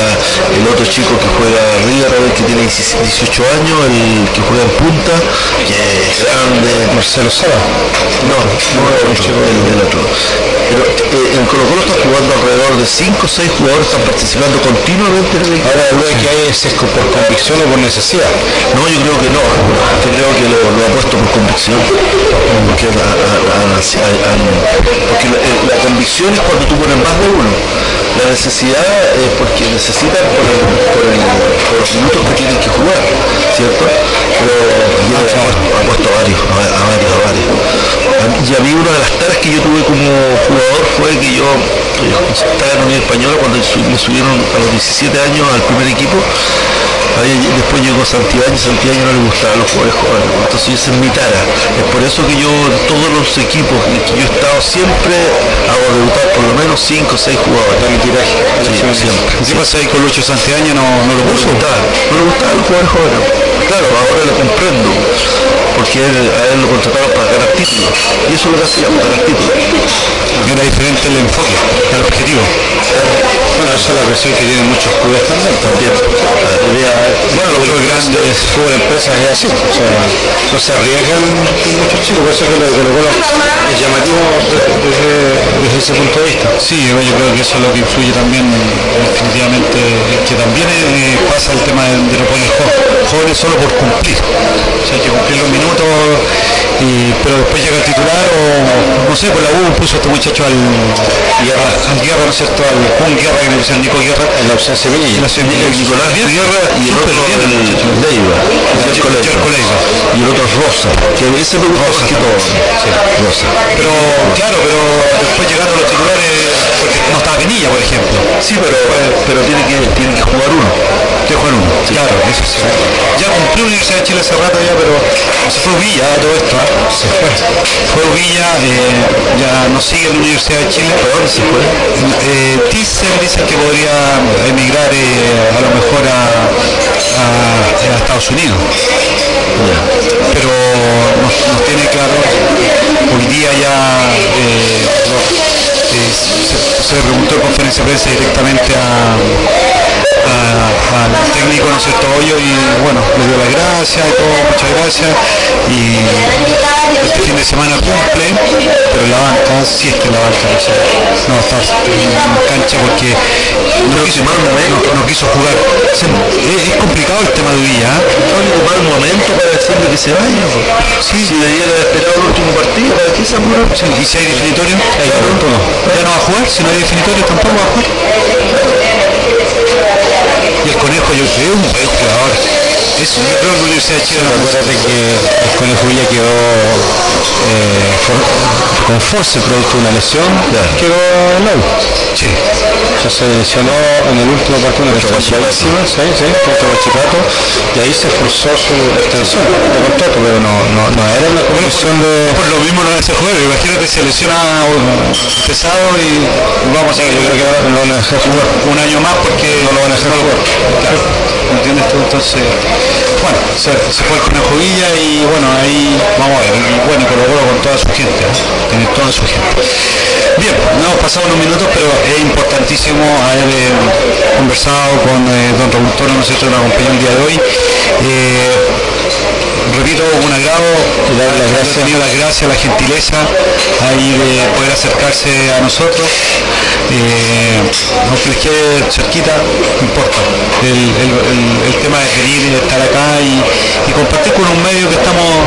el otro chico que juega arriba, que tiene 18 años, el que juega en punta, que es grande. Marcelo Saba. No, no otro, el, el otro. Pero eh, en Colo Colo está jugando al alrededor de 5 o 6 jugadores están participando continuamente en el. Ahora lo que hay es, por convicción o por necesidad. No, yo creo que no. Yo creo que lo, lo ha puesto por convicción. Porque, la, porque la, convicción es cuando tú pones más de uno. La necesidad es porque necesitan por, el, por, el, por los minutos que tienen que jugar, ¿cierto? Pero yo ha puesto, varios, a, varios, a varios. Y a mí una de las tareas que yo tuve como jugador fue que yo eh, estaba en la Unión Española cuando me subieron a los 17 años al primer equipo después llegó Santibáñez y Santibáñez no le gustaban los jugadores jóvenes. Entonces esa es mi tara. Es por eso que yo en todos los equipos que yo he estado siempre hago debutar por lo menos 5 o 6 jugadores. mi tiraje. Sí, siempre. ¿Qué pasa ahí con Lucho Santibáñez? No, no lo puso. No, no le gustaban los jugadores jóvenes. Claro, ahora lo comprendo. Porque él, a él lo contrataron para ganar títulos. Y eso es lo que hacíamos, ganar títulos. Era diferente el enfoque, el objetivo. Bueno, esa es la presión que tienen muchos clubes también. también. Bueno, los grandes fútbol empresas es así, o sea, no se arriesgan muchos chicos, por eso que lo, lo es llamativo desde, desde, ese punto de vista. Sí, yo creo que eso es lo que influye también, definitivamente, que también eh, pasa el tema de, de poner jóvenes solo por cumplir. O sea, hay que cumplir los minutos, y, pero después llega el titular o, no sé, por la U puso este muchacho al Guerra, al Guerra ¿no es cierto? Al Juan Guerra, que le decían Nico Guerra. En la ausencia de La Nicolás Guerra y el otro el Leiva, y el otro es Rosa, que ese me gusta más que todo. Rosa. Pero, claro, pero después llegando a los titulares, porque no estaba Pinilla, por ejemplo. Sí, pero, pero tiene, que, tiene que jugar uno. Tiene que jugar uno, claro, eso sí. Ya cumplió Universidad de Chile hace rato ya, pero se fue Villa todo esto. ¿eh? Se fue. Fue Villa, eh, ya no sigue en la Universidad de Chile. ¿Pero dónde se fue? Eh, dice que podría emigrar eh, a lo mejor a, a, Estados Unidos. Pero nos, tiene claro, hoy día ya eh, eh, se, le preguntó en conferencia de prensa directamente al técnico, ¿no es cierto? Hoyo y bueno, le dio las gracias y todo, muchas gracias. Y este fin de semana cumple, pero la banca, si es que la banca, no sé, no está en cancha porque no quiso, no, quiso jugar. Es, complicado el tema de Villa. ¿eh? No mal momento para decirle que se vaya. Sí. Si debiera haber esperado el último partido, ¿para qué se apuró? ¿Y si hay definitorio? ¿Ya no va a jugar? Si no hay definitorio tampoco va a jugar. Y el conejo yo creo un que la Universidad de Chile. Acuérdate que el conejo ya quedó eh, con force producto de una lesión, quedó en la Sí. Ya se lesionó en el último partido una lesión sí, sí, contra Huachipato, y ahí se forzó su extensión de contrato, pero no, no, no era una condición de... Por lo mismo no es ese juego, imagínate se lesiona pesado y vamos a ver, yo creo que no lo van a dejar jugar un año más porque no lo van a dejar jugar. ¿Entiendes tú? Entonces, bueno, se, fue con Conejo Villa y bueno, ahí vamos a ver, y bueno, luego con toda su gente, ¿eh? tiene toda su gente. Bien, no hemos pasado unos minutos, pero es importantísimo haber eh, conversado con eh, don Raúl Toro, ¿no es nos acompañó el día de hoy. Repito, un agrado, las gracias, tenido las gracias, la gentileza ahí de poder acercarse a nosotros. Eh, aunque les quede cerquita, no importa. El, tema de venir y estar acá y, compartir con un medio que estamos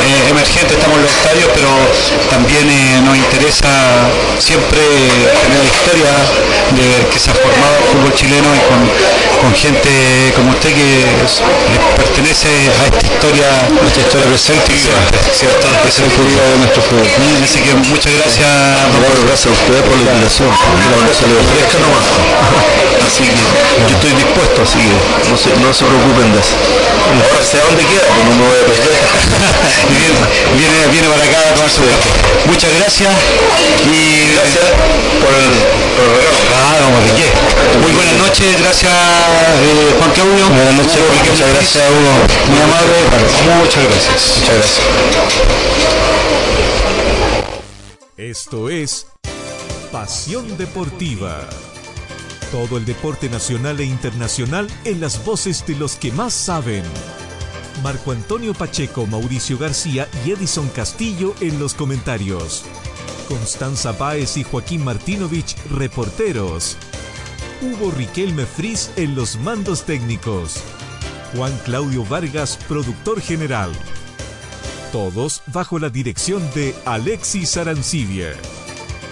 eh, emergentes, estamos en los estadios, pero también eh, nos interesa siempre tener la historia de que se ha formado el fútbol chileno y con, gente como usted que pertenece a esta historia, nuestra historia presente y ¿cierto? Es el futuro de nuestro fútbol. Así que muchas gracias. gracias a ustedes por la invitación. Se le ofrezca nomás. Así que yo estoy dispuesto, así que no se, no se preocupen de eso. Sé dónde queda, pues no me voy a perder. <laughs> viene, viene para acá a tomar su Muchas gracias y gracias por el, por el regalo. Ah, no, ¿de qué? Muy buenas noches, gracias eh, Juan Claudio. Buenas noches, muchas gracias Hugo. Muy amable, muchas gracias. Muchas gracias. Esto es Pasión Deportiva. Todo el deporte nacional e internacional en las voces de los que más saben. Marco Antonio Pacheco, Mauricio García y Edison Castillo en los comentarios. Constanza Páez y Joaquín Martinovich, reporteros. Hugo Riquelme Fris en los mandos técnicos. Juan Claudio Vargas, productor general. Todos bajo la dirección de Alexis Arancibia.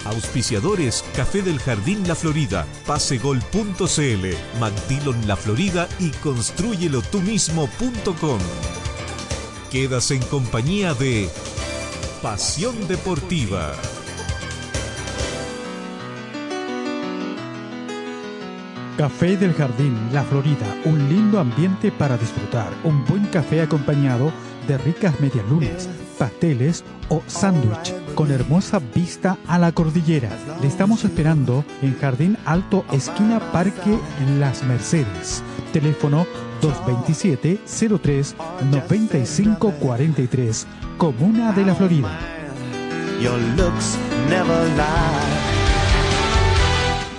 Auspiciadores Café del Jardín La Florida, pasegol.cl, Macdillon La Florida y construyelo tú mismo.com. Quedas en compañía de Pasión Deportiva. Café del Jardín La Florida, un lindo ambiente para disfrutar, un buen café acompañado de ricas medialunas, pasteles o sándwich con hermosa vista a la cordillera. Le estamos esperando en Jardín Alto, esquina Parque Las Mercedes. Teléfono 227-03-9543, Comuna de la Florida.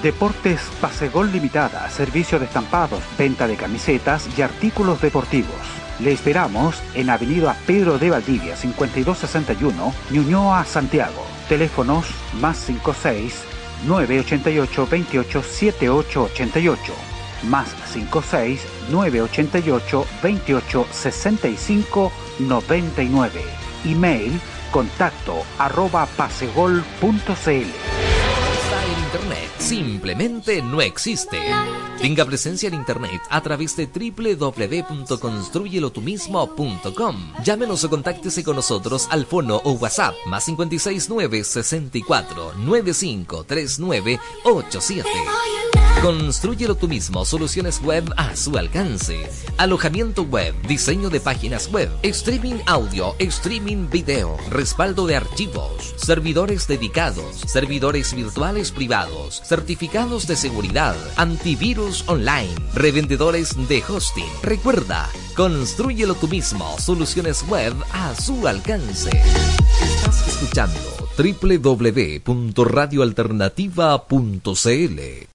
Deportes Pasegol Limitada, servicio de estampados, venta de camisetas y artículos deportivos. Le esperamos en Avenida Pedro de Valdivia, 5261, Ñuñoa, Santiago. Teléfonos más 56 988 28 7888 más 56 988 28 65 99. Email contacto arroba pasegol.cl. Internet simplemente no existe. Tenga presencia en Internet a través de www.construyelotumismo.com. Llámenos o contáctese con nosotros al fono o WhatsApp más 569 64 95 39 87. Construyelo tú mismo, soluciones web a su alcance. Alojamiento web, diseño de páginas web, streaming audio, streaming video, respaldo de archivos, servidores dedicados, servidores virtuales privados, certificados de seguridad, antivirus online, revendedores de hosting. Recuerda, construyelo tú mismo, soluciones web a su alcance. Estás escuchando www.radioalternativa.cl